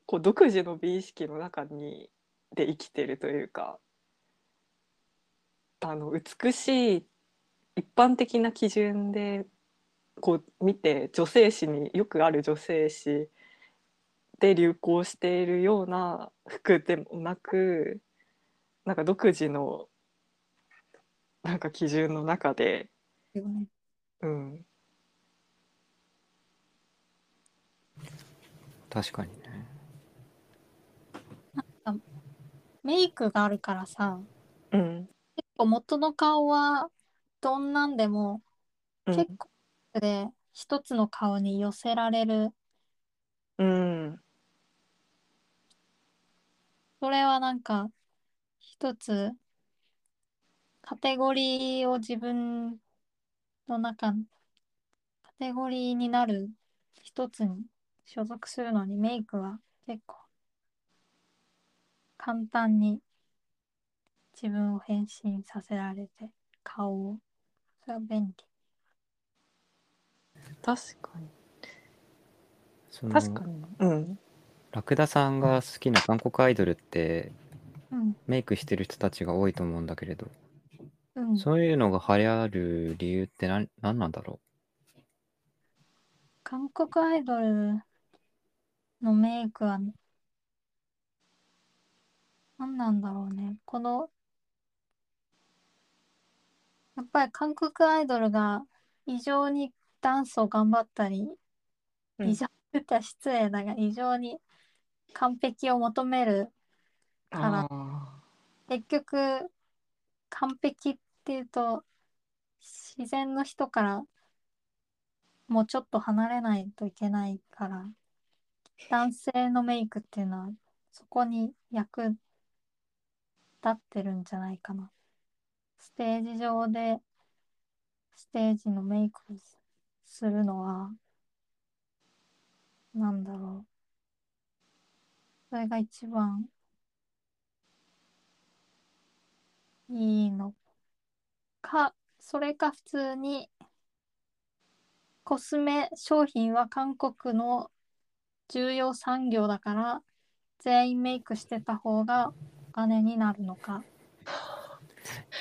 S2: こう独自の美意識の中にで生きてるというか。あの美しい一般的な基準でこう見て女性誌によくある女性誌で流行しているような服でもなくなんか独自のなんか基準の中で、うん、
S3: 確かにね。
S1: メイクがあるからさ
S2: うん。
S1: 結構元の顔はどんなんでも
S2: うん。
S1: 結構で一つの顔に寄せられる。
S2: うん。
S1: それはなんか一つカテゴリーを自分の中カテゴリーになる。一つに所属するのにメイクは結構簡単に自分を変身させられて顔を。それは便利
S2: 確かに。
S3: その
S2: 確かに。うん。
S3: ラクダさんが好きな韓国アイドルって
S1: うん。
S3: メイクしてる人たちが多いと思うんだけれど、
S1: うん。
S3: そういうのが流行る理由って何何なんだろ
S1: 韓国アイドルのメイクは何なんだろうね。このやっぱり韓国アイドルが異常にダンスを頑張ったり、
S2: うん。
S1: 異常って失礼だが異常に完璧を求めるから
S2: あ
S1: 結局完璧っていうと自然の人からもうちょっと離れないといけないから男性のメイクっていうのはそこに役立ってるんじゃないかな。ステージ上でステージのメイクをするのはなんだろうそれが一番いいのか、それか普通にコスメ商品は韓国の重要産業だから全員メイクしてた方がお金になるのか。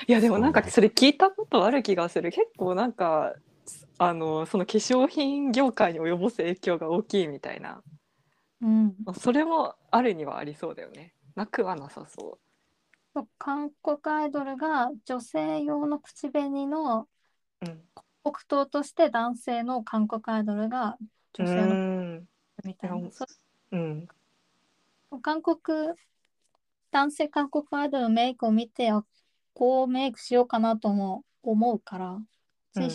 S2: いやでもなんかそれ聞いたことある気がする結構なんかあのその化粧品業界に及ぼす影響が大きいみたいな。
S1: うん。
S2: まあそれもあるにはありそうだよね。なくはなさそ
S1: そう韓国アイドルが女性用の口紅の
S2: ううん。
S1: 黒糖として男性の韓国アイドルが女性の
S2: うん
S1: みたいな。そ
S2: う。ん。
S1: 韓国男性韓国アイドルのメイクを見てあこうメイクしようかなとも思うから、
S2: うん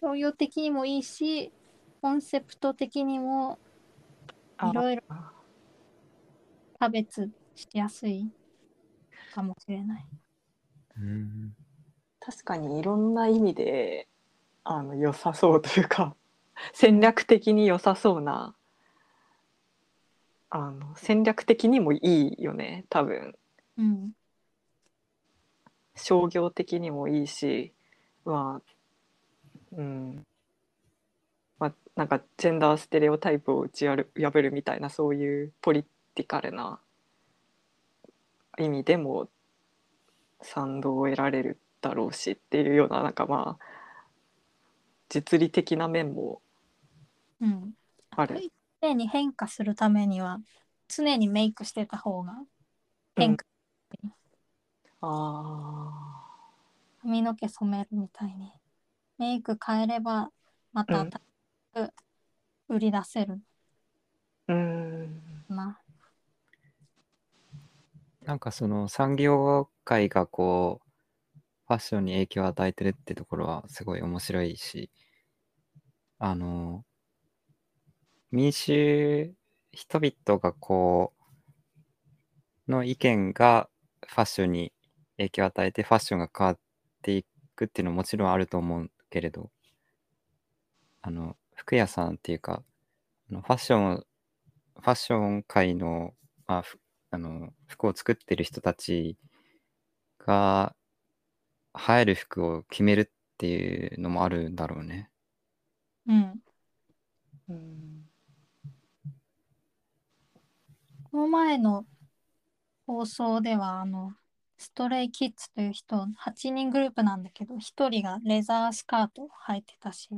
S1: 商商業的にもいいしコンセプト的にも
S2: あ
S1: いろいろ差別しやすいかもしれない。
S3: うん
S2: 確かにいろんな意味であの良さそうというか 戦略的に良さそうなあの戦略的にもいいよね多分
S1: うん。
S2: 商業的にもいいしまあうんまあなんかジェンダーステレオタイプを打ち破るみたいなそういうポリティカルな意味でも賛同を得られるだろうしっていうようななんかまあ実利的な面も
S1: うん。
S2: ある。
S1: 常に変化するためには常にメイクしてた方が変化、
S2: あ
S1: 髪の毛染めるみたいにメイク変えればまた
S2: うん
S1: 新しく売り出せる
S2: ーうん
S1: な。
S3: なんかその産業界がこうファッションに影響を与えてるってところはすごい面白いしあの民衆人々がこうの意見がファッションに影響を与えてファッションが変わっていくっていうのはもちろんあると思うけれどあの服屋さんっていうかあのファッションファッション界の,、まあ、ふあの服を作ってる人たちが映える服を決めるっていうのもあるんだろうね。
S1: うん。
S2: うん
S1: この前の放送ではあのストレイキッズという人8人グループなんだけど1人がレザースカートを履いてたし。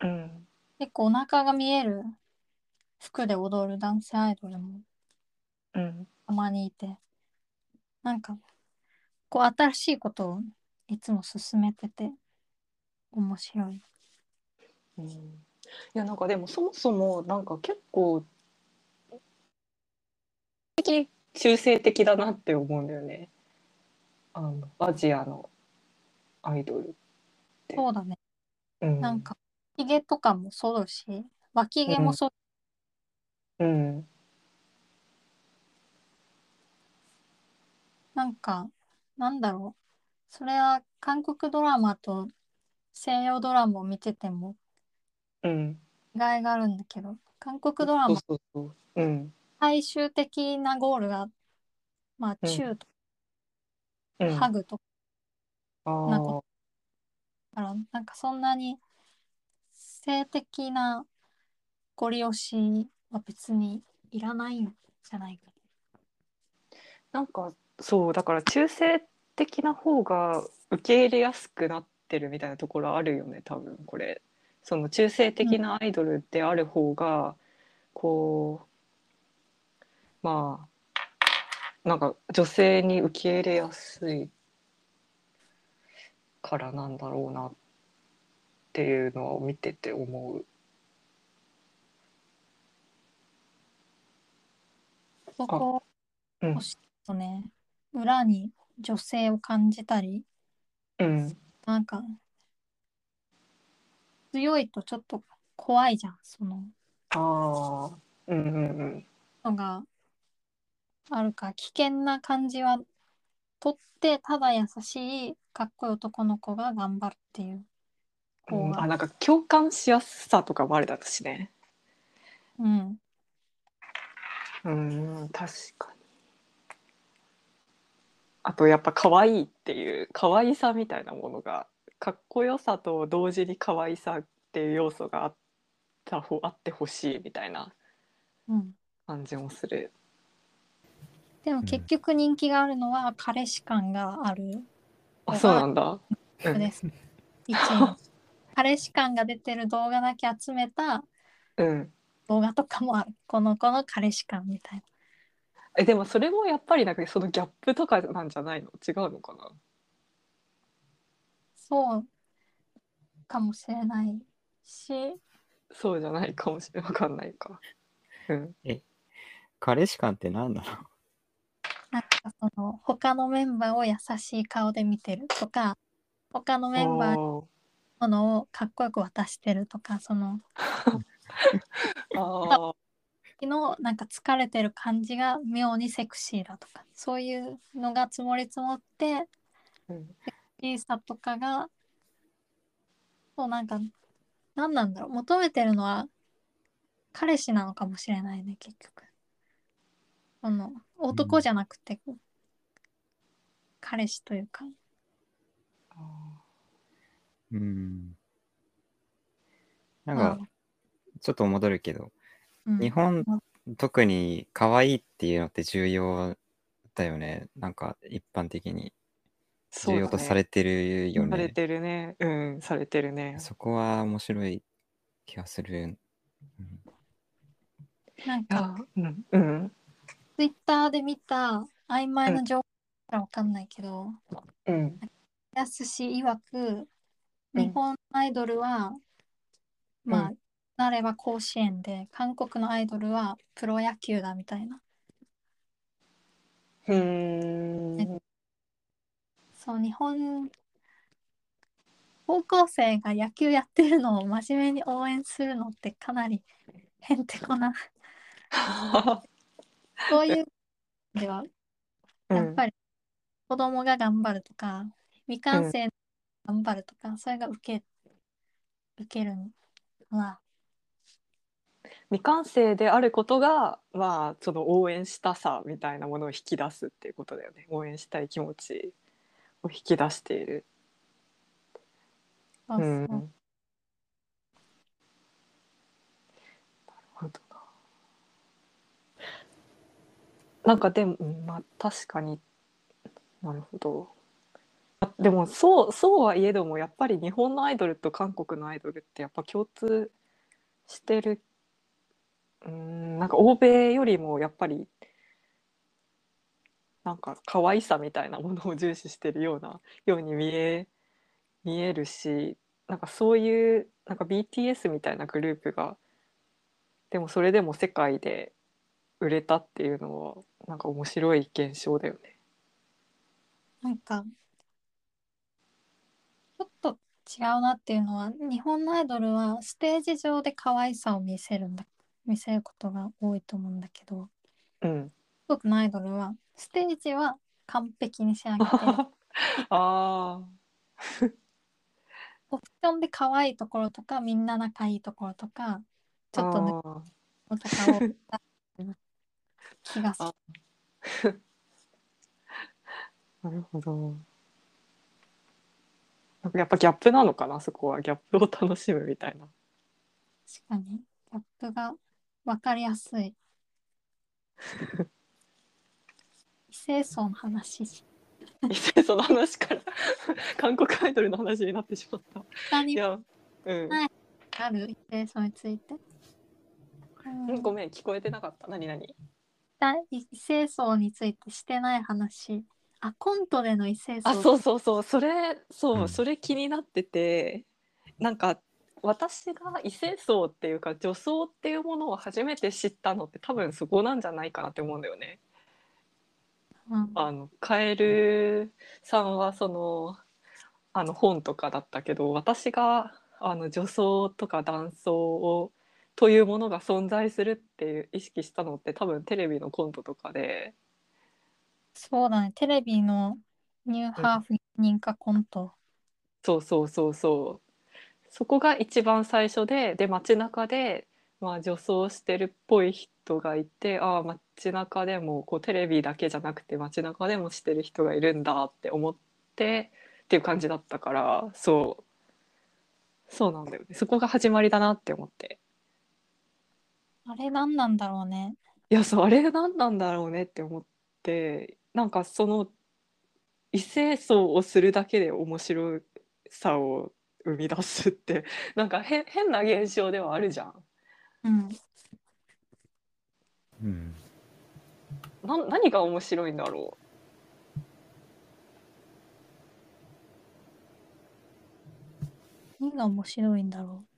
S2: うん。
S1: 結構お腹が見える。服で踊る男性アイドルも
S2: うん。
S1: たまにいて。なんかこう新しいことをいつも進めてて面白い。
S2: うん。いやなんかでもそもそもなんか結構的中性的だなって思うんだよね。あのアジアのアイドル。
S1: そうだね。
S2: うん、
S1: なんかひげとかもそうだし脇毛もそう、
S2: うん。
S1: なんかなんだろう。それは韓国ドラマと西洋ドラマを見てても
S2: うん。
S1: 違いがあるんだけど韓国ドラマ
S2: そうそうそう。うん
S1: 最終的なゴールがまあ
S2: うん。
S1: チューと
S2: うん。
S1: ハグとか
S2: あ
S1: なんか
S2: ー。
S1: からなんかそんなに性的なご利用しは別にいらないんじゃないか
S2: なんかそうだから中性的な方が受け入れやすくなってるみたいなところあるよね多分これ。その中性的なアイドルである方が、こうまあなんか女性に受け入れやすいからなんだろうなっていうのを見てて思う。
S1: そこ
S2: うん。
S1: とね。裏に女性を感じたり。
S2: うん。
S1: なんか強いとちょっと怖いじゃんその。
S2: ああうんうんうん。
S1: のがあるから危険な感じは取ってただ優しいかっこいい男の子が頑張るっていう方
S2: うん、
S1: が
S2: あなんか共感しやすさとかもあるだしね。
S1: うん
S2: うん確かに。あとやっぱ可愛いっていう可愛さみたいなものがかっこよさと同時に可愛さっていう要素があったほあってほしいみたいな
S1: うん
S2: 感じもする。
S1: でも結局人気があるのは彼氏感がある
S2: あそうなんだ。
S1: です。一位の彼氏感が出てる動画だけ集めた
S2: うん。
S1: 動画とかもある。この子の彼氏感みたいな。
S2: えでもそれもやっぱりなんかそのギャップとかなんじゃないの？違うのかな？
S1: そうかもしれないし
S2: そうじゃないかもしれわかんないか。うん。
S3: 彼氏感って何なの？
S1: なんかその他のメンバーを優しい顔で見てるとか他のメンバーに
S2: お
S1: ものをかっこよく渡してるとかその のなんか疲れてる感じが妙にセクシーだとかそういうのが積もり積もって
S2: ー、うん。
S1: いいさとかがそうなんか何なんだろう求めてるのは彼氏なのかもしれないね結局その男じゃなくて、彼氏というか
S2: あ
S3: うん。なん
S1: まあ
S3: か、ちょっと戻るけど、
S1: うん
S3: 日本、特に可愛いっていうのって重要だよね。なんか、一般的に。重要とされてるよ
S2: され
S3: ね。
S2: てるね。うん、されてるね。
S3: そこは面白い気がする。うん
S1: なんか、
S2: うん、うん、
S1: ツイッターで見た曖昧な情報かわかんないけど、
S2: うん。
S1: やすし曰く
S2: うん。
S1: 日本のアイドルは、まあ
S2: う
S1: なれば甲子園で韓国のアイドルはプロ野球だみたいな。
S2: うー。ん。
S1: そう日本高校生が野球やってるのを真面目に応援するのってかなりへんてこな そういうではやっぱり子供が頑張るとか未完成が頑張るとか、それが受け受けるのは
S2: 未完成であることが、まあ、その応援したさみたいなものを引き出すっていうことだよね。応援したい気持ちを引き出している。
S1: そうそう
S2: うん。なるほどな。なんかでも、まあ確かになるほど。あでもそうそうはいえどもやっぱり日本のアイドルと韓国のアイドルってやっぱ共通してるうんなんか欧米よりもやっぱりなんか可愛さみたいなものを重視してるようなように見え見えるしなんかそういうなんか BTS みたいなグループがでもそれでも世界で売れたっていうのはなんか面白い現象だよね。
S1: なんかちょっと違うなっていうのは日本のアイドルはステージ上で可愛さを見せるんだ見せることが多いと思うんだけど。
S2: うん、
S1: 韓国のアイドルはステージは完璧に仕上げて
S2: あ
S1: オプションで可愛いところとかみんな仲いいところとかちょっと抜とかを 気がする
S2: あ なるほど。なんかやっぱギャップなのかなそこはギャップを楽しむみたいな。
S1: 確かにギャップが分かりやすい 異性層の話
S2: その話から 韓国アイドルの話になってしまった。
S1: 他に
S2: いや、うん。
S1: はい？ある？異性層について、うん
S2: ごめん聞こえてなかった。何何？
S1: 異性層についてしてない話。あコントでの異性層。
S2: あそうそうそう。それそう、
S3: うん。
S2: それ気になってて。なんか私が異性層っていうか女装っていうものを初めて知ったのって多分そこなんじゃないかなって思うんだよね。
S1: うん。
S2: あのカエルさんはそのあの本とかだったけど私があの女装とか男装をというものが存在するっていう意識したのって多分テレビのコントとかで。
S1: そうだね。テレビのニューハーフ認可コント、
S2: そうそうそうそう。そこが一番最初でで街中で、まあ、女装してるっぽい人がいてああ街中でもこうテレビだけじゃなくて街中でもしてる人がいるんだって思ってっていう感じだったからそう。そうなんだよね。そこが始まりだなって思って
S1: あれ何なんだろうね
S2: いやそうあれ何なんだろうねって思ってなんかその異性層をするだけで面白さを生み出すって なんか変変な現象ではあるじゃん。
S1: うん
S3: うん。
S2: な何が面白いんだろ
S1: 何が面白いんだろう。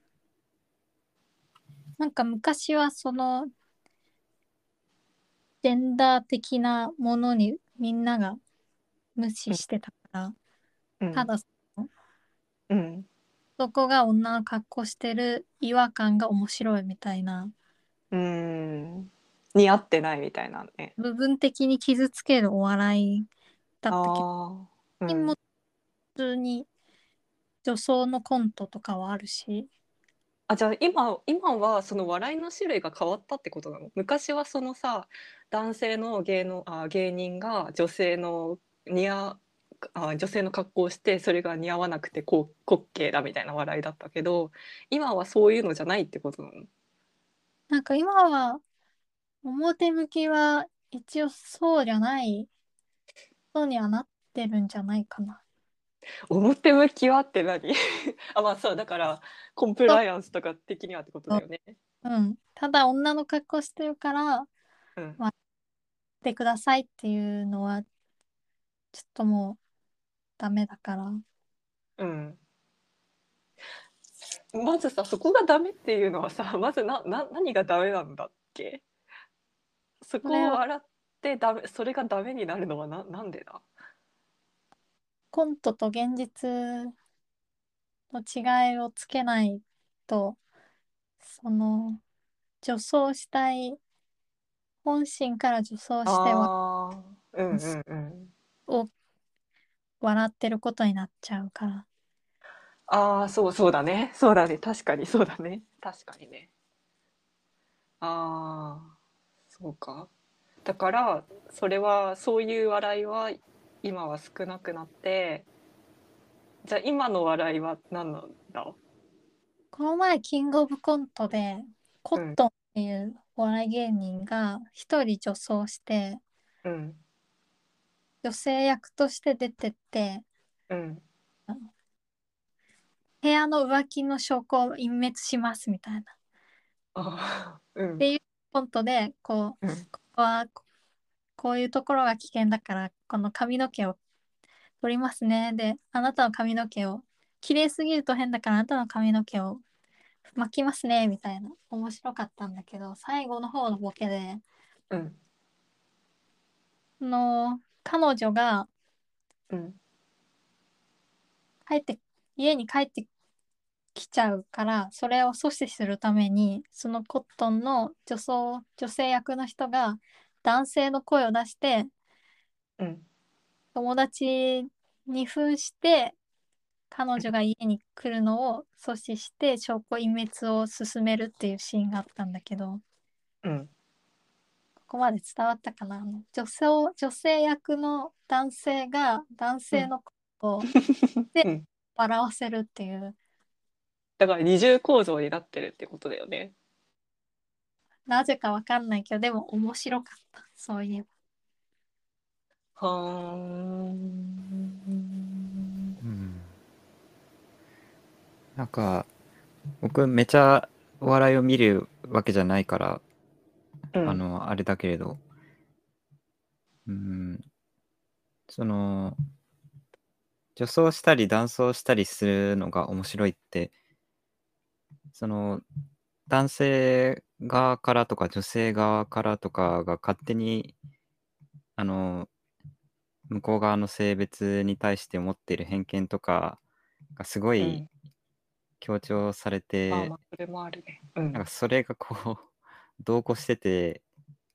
S1: なんか昔はそのジェンダー的なものにみんなが無視してたから、
S2: うん。
S1: ただ
S2: うん。
S1: そこが女の格好してる違和感が面白いみたいな。
S2: うん。似合ってないみたいなね。
S1: 部分的に傷つけるお笑いだったけど
S2: うん。
S1: 普通に女装のコントとかはあるし
S2: あじゃあ今今はその笑いの種類が変わったってことなの？昔はそのさ男性の芸能あ芸人が女性の似合あ女性の格好をしてそれが似合わなくてこう滑稽だみたいな笑いだったけど今はそういうのじゃないってことなの？
S1: なんか今は表向きは一応そうじゃない人にはなってるんじゃないかな。
S2: 表向きはって何？あまあそうだからコンプライアンスとか的にはってことだよね。
S1: うん。ただ女の格好してるから
S2: うん
S1: してくださいっていうのはちょっともうダメだから。
S2: うんまずさそこがダメっていうのはさ まずなな何がダメなんだっけ？そこを笑ってダメそれがダメになるのはななんでだ？
S1: コントと現実の違いをつけないとその女装したい本心から女装しては
S2: うんうんうん。
S1: を笑ってることになっちゃうから。
S2: ああそうそうだね。そうだね。確かにそうだね。確かにね。ああそうか。だからそれはそういう笑いは今は少なくなってじゃあ今の笑いは何なんだ？
S1: この前キングオブコントでコットンっていうお笑い芸人が一人女装して
S2: うん。
S1: 女性役として出てって
S2: うん。
S1: 部屋の浮気の証拠を隠滅しますみたいな。
S2: うん。
S1: でコントでこう
S2: うん。
S1: ここはここういうところが危険だからこの髪の毛を取りますね。であなたの髪の毛を綺麗すぎると変だからあなたの髪の毛を巻きますねみたいな面白かったんだけど最後の方のボケで
S2: うん。
S1: その彼女が
S2: うん。
S1: 帰って家に帰ってきちゃうからそれを阻止するためにそのコットンの女装女性役の人が男性の声を出して
S2: うん。
S1: 友達に扮して彼女が家に来るのを阻止して証拠隠滅を進めるっていうシーンがあったんだけど
S2: うん。
S1: ここまで伝わったかな？女性女性役の男性が男性のことをで
S2: うん。
S1: 笑わせるっていう。
S2: だから二重構造になってるってことだよね
S1: なぜかわかんないけどでも面白かった。そういえば。
S2: はーん。
S3: うん。なんか僕めちゃお笑いを見るわけじゃないから、
S2: うん。
S3: あのあれだけれど。うん。その女装したり男装したりするのが面白いってその男性側からとか女性側からとかが勝手にあの向こう側の性別に対して持っている偏見とかがすごい
S2: うん。
S3: 強調されて、
S2: あーまあそれもあるね。うん。
S3: なんかそれがこう同行してて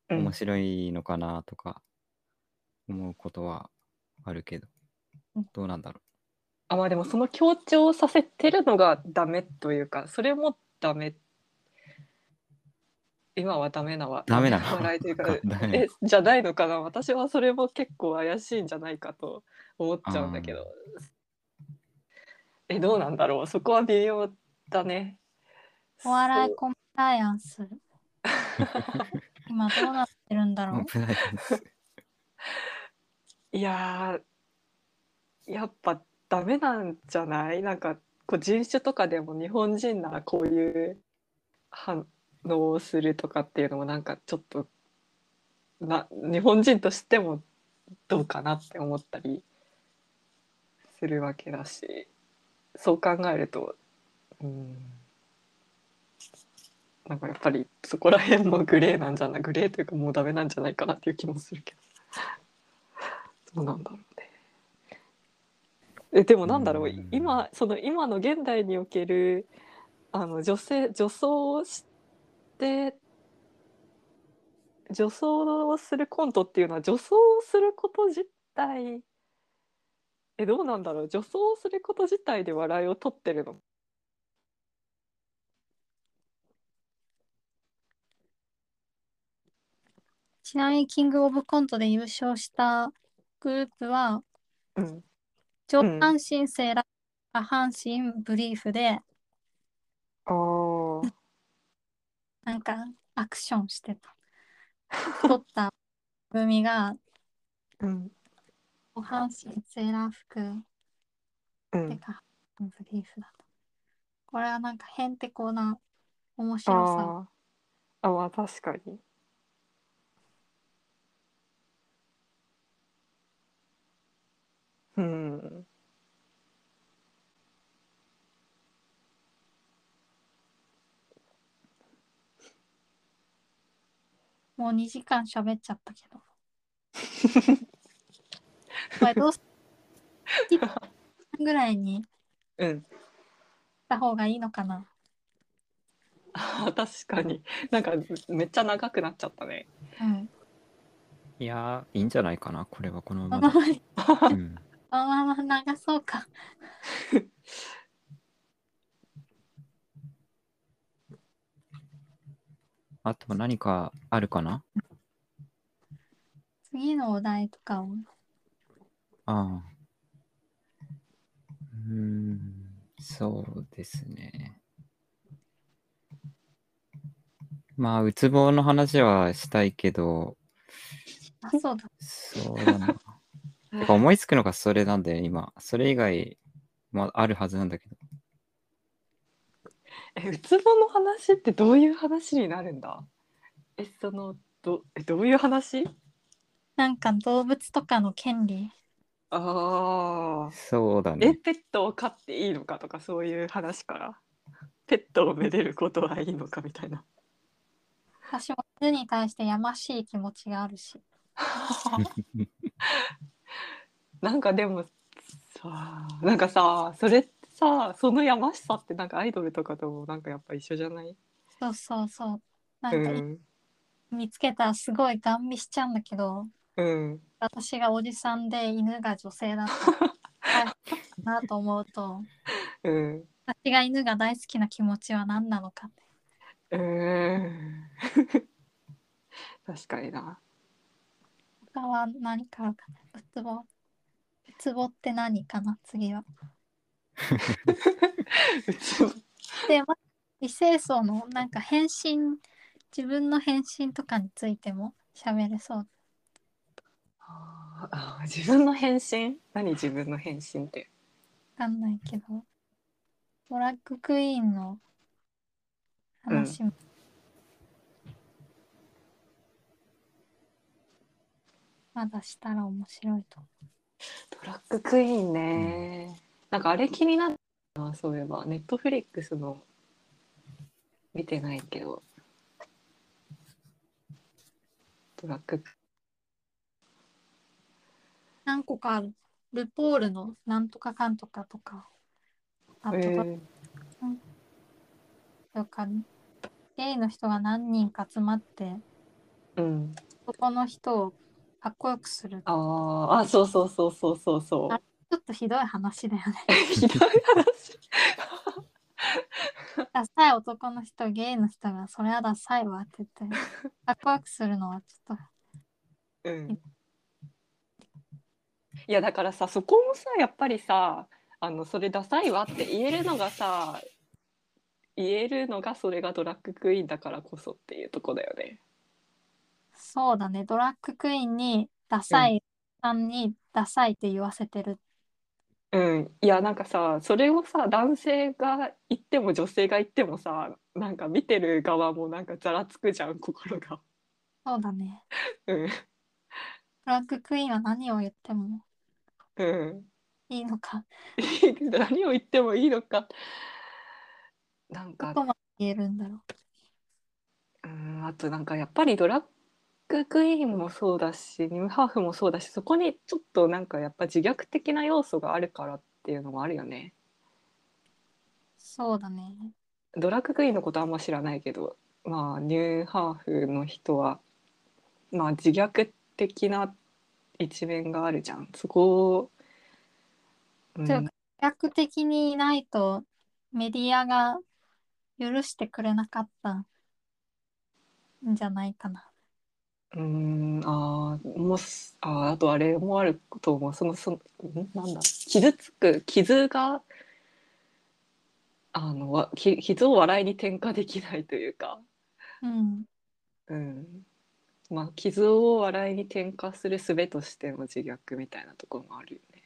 S2: うん。
S3: 面白いのかなとか思うことはあるけど、
S1: うん。
S3: どうなんだろ
S2: あまあでもその強調させてるのがダメというかそれもダメ今はダメなわ。
S3: ダメなの？
S2: 笑いというか。
S3: ダメ。なの
S2: えじゃないのかな？私はそれも結構怪しいんじゃないかと思っちゃうんだけど。えどうなんだろう？そこは微妙だね。
S1: お笑
S2: そ
S1: いう。コンプライアンス。今どうなってるんだ
S3: う？
S1: ろう
S3: い
S2: やーやっぱダメなんじゃない？なんかこう人種とかでも日本人ならこういう反応をするとかっていうのもなんかちょっとな日本人としてもどうかなって思ったりするわけだしそう考えるとうん。なんかやっぱりそこら辺もグレーなんじゃないグレーというかもうダメなんじゃないかなっていう気もするけど。どうなんだろうね。えでもなんだろう
S3: うん。
S2: 今その今の現代におけるあの女性女装をして女装をするコントっていうのは女装をすること自体えどうなんだろう？女装をすること自体で笑いを取ってるの？
S1: ちなみにキングオブコントで優勝したグループは
S2: うん。
S1: 上半身セーラー、下半身ブリーフで
S2: あー
S1: なんかアクションしてた。撮った組が
S2: うん
S1: 上半身セーラー服
S2: うん
S1: でかブリーフだと。これはなんかへんてこな面白さ。
S2: あまあ確かにうん
S1: もう2時間喋っちゃったけど。これどうすぐらいに。し
S2: うん。
S1: た方がいいのかな。
S2: あー確かに。なんかめっちゃ長くなっちゃったね。
S1: うん。
S3: いやーいいんじゃないかなこれはこの
S1: こ
S3: まま
S1: のま
S3: うん、
S1: のまま流そうか。
S3: あと何かあるかな？
S1: 次のお題とかを。
S3: ああ。うーんそうですね。まあうつぼの話はしたいけど。
S1: あ、そうだ。
S3: そうだな。てか思いつくのがそれなんだよ今。それ以外もあるはずなんだけど
S2: えうつぼの話ってどういう話になるんだ？えそのどえどういう話？
S1: なんか動物とかの権利？
S2: ああえ
S3: そうだね。
S2: ペットを飼っていいのかとかそういう話から。ペットをめでることはいいのかみたいな。
S1: 私も犬に対してやましい気持ちがあるし。
S2: なんかでもさなんかさそれってさそのやましさってなんかアイドルとかともなんかやっぱ一緒じゃない？
S1: そうそうそう。な
S2: うん
S1: か、
S2: ん
S1: 見つけたらすごいガン見しちゃうんだけど、
S2: うん
S1: 私がおじさんで犬が女性だったらなと思うと、
S2: うん
S1: 私が犬が大好きな気持ちは何なのかって。
S2: うん確かにな
S1: 他は何かあるかな。うつぼ。うつぼって何かな？次は。で、ま異性層のなんか変身、自分の変身とかについても喋れそう。
S2: あーあー自分の変身何自分の変身って？
S1: わかんないけど、ドラッグクイーンの話も、まだしたら面白いと思
S2: ドラッグクイーンね、なんかあれ気になったなそういえば。ネットフリックスの見てないけど。ドラッグ。
S1: う。何個かある。ルポールのなんとかかんとかとか、あと、
S2: えー。
S1: とか、ゲイの人が何人か集まって、
S2: うん。
S1: 男の人をかっこよくする。ち
S2: あー。あそうそうそうそうそうそう
S1: あょっとひどい話だよね。
S2: ひどい話
S1: ダサい男の人、ゲイの人が、それはダサいわって言って、かっこよくするのはちょっと、
S2: うんいやだからさそこもさやっぱりさあのそれダサいわって言えるのがさ言えるのがそれがドラッグクイーンだからこそっていうとこだよね。
S1: そうだね、ドラッグクイーンにダサいさんにダサいって言わせてる。
S2: うん、いやなんかさそれをさ男性が言っても女性が言ってもさなんか見てる側もなんかざらつくじゃん心が。
S1: そうだね。
S2: うん
S1: ドラッグクイーンは何を言っても
S2: うん、
S1: いいのか。
S2: 何を言ってもいいのかなんか
S1: どこまで言えるんだろう。
S2: うんあとなんかやっぱりドラッグクイーンもそうだしニムハーフもそうだしそこにちょっとなんかやっぱ自虐的な要素があるからっていうのもあるよね。
S1: そうだね。
S2: ドラッグクイーンのことあんま知らないけどまあニューハーフの人はまあ自虐的な一面があるじゃんそこを、うん
S1: じゃあ逆的にいないとメディアが許してくれなかったんじゃないかな。
S2: うんあーもうすあーあとあれもあると思うそのそのんなんだ傷つく傷があのわき傷を笑いに転化できないというか、
S1: うん。
S2: うんまあ、傷を笑いに転化する術としての自虐みたいなところもあるよね。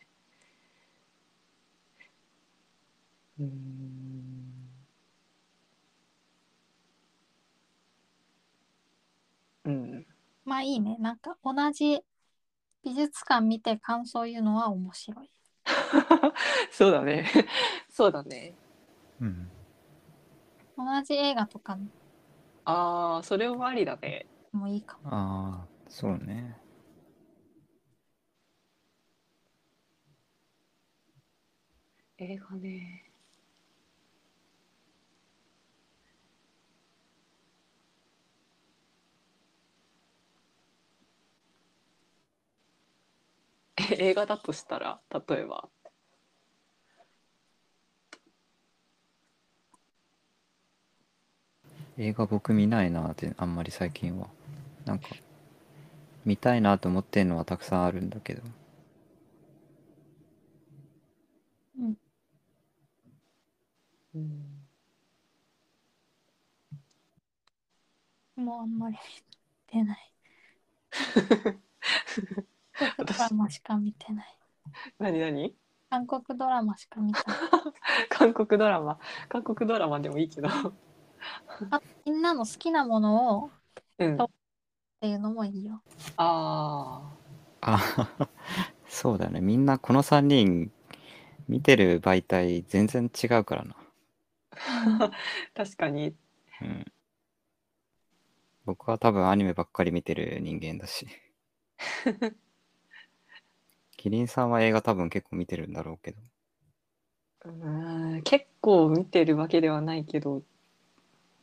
S2: うんうん
S1: まあいいね。なんか同じ美術館見て感想言うのは面白い。
S2: そうだね。そうだね。
S3: うん。
S1: 同じ映画とか
S2: ああ、それもありだね。
S1: もいいかも。
S3: ああ、そうね。
S2: 映画ね。え 映画だとしたら、例えば。
S3: 映画僕見ないなってあんまり最近は。なんか、見たいなと思ってんのはたくさんあるんだけど。
S2: うん、
S1: もうあんまり見てない。韓国ドラマしか見てない。
S2: 何何？
S1: 韓国ドラマしか見てない。
S2: 韓国ドラマ。韓国ドラマでもいいけど。
S1: あみんなの好きなものをっ
S2: うん。
S1: そうていうのもいいよ。
S2: あ
S3: あ そうだね。みんなこの3人見てる媒体全然違うからな。
S2: あ、確かに。
S3: うん。僕は多分アニメばっかり見てる人間だし。キリンさんは映画多分結構見てるんだろうけど。
S2: うん結構見てるわけではないけど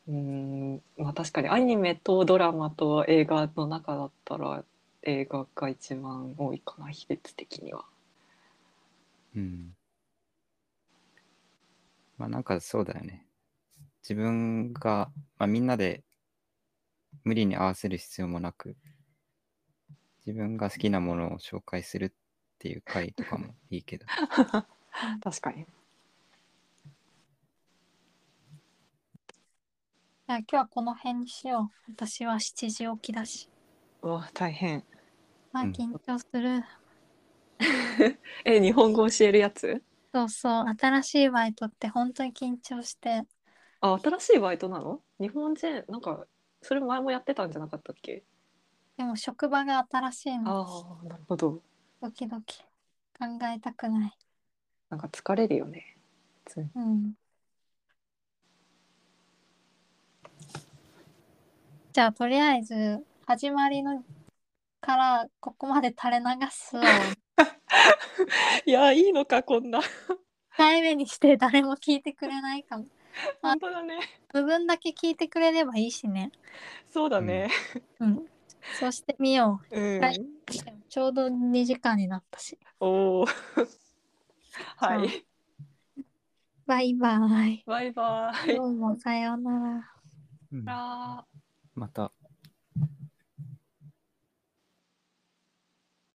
S2: うんまあ確かにアニメとドラマと映画の中だったら映画が一番多いかな比率的には。
S3: うん。まあなんかそうだよね。自分が、まあみんなで無理に合わせる必要もなく、自分が好きなものを紹介するっていう回とかもいいけど。
S2: 確かに。
S1: じゃあ今日はこの辺にしよう。私は7時起きだし。
S2: うわ大変。
S1: まあ
S3: うん
S1: 緊張する。
S2: え日本語教えるやつ？
S1: そうそう。新しいバイトって本当に緊張して。
S2: あ新しいバイトなの？日本人なんかそれ前もやってたんじゃなかったっけ？
S1: でも職場が新しいの。
S2: ああなるほど。
S1: ドキドキ。考えたくない。
S2: なんか疲れるよね。普通に
S1: うん。じゃあとりあえず始まりのからここまで垂れ流すを1
S2: いやいいのかこんな。
S1: 回目にして誰も聞いてくれないかも。
S2: 本当だね。
S1: 部分だけ聞いてくれればいいしね。
S2: そうだね。
S1: うん。そうしてみよ
S2: うん。
S1: はいう。ちょうど2時間になったし。
S2: おお。はい。
S1: バイバイ。
S2: バイバイ。
S1: どうもさようなら。
S3: うんまた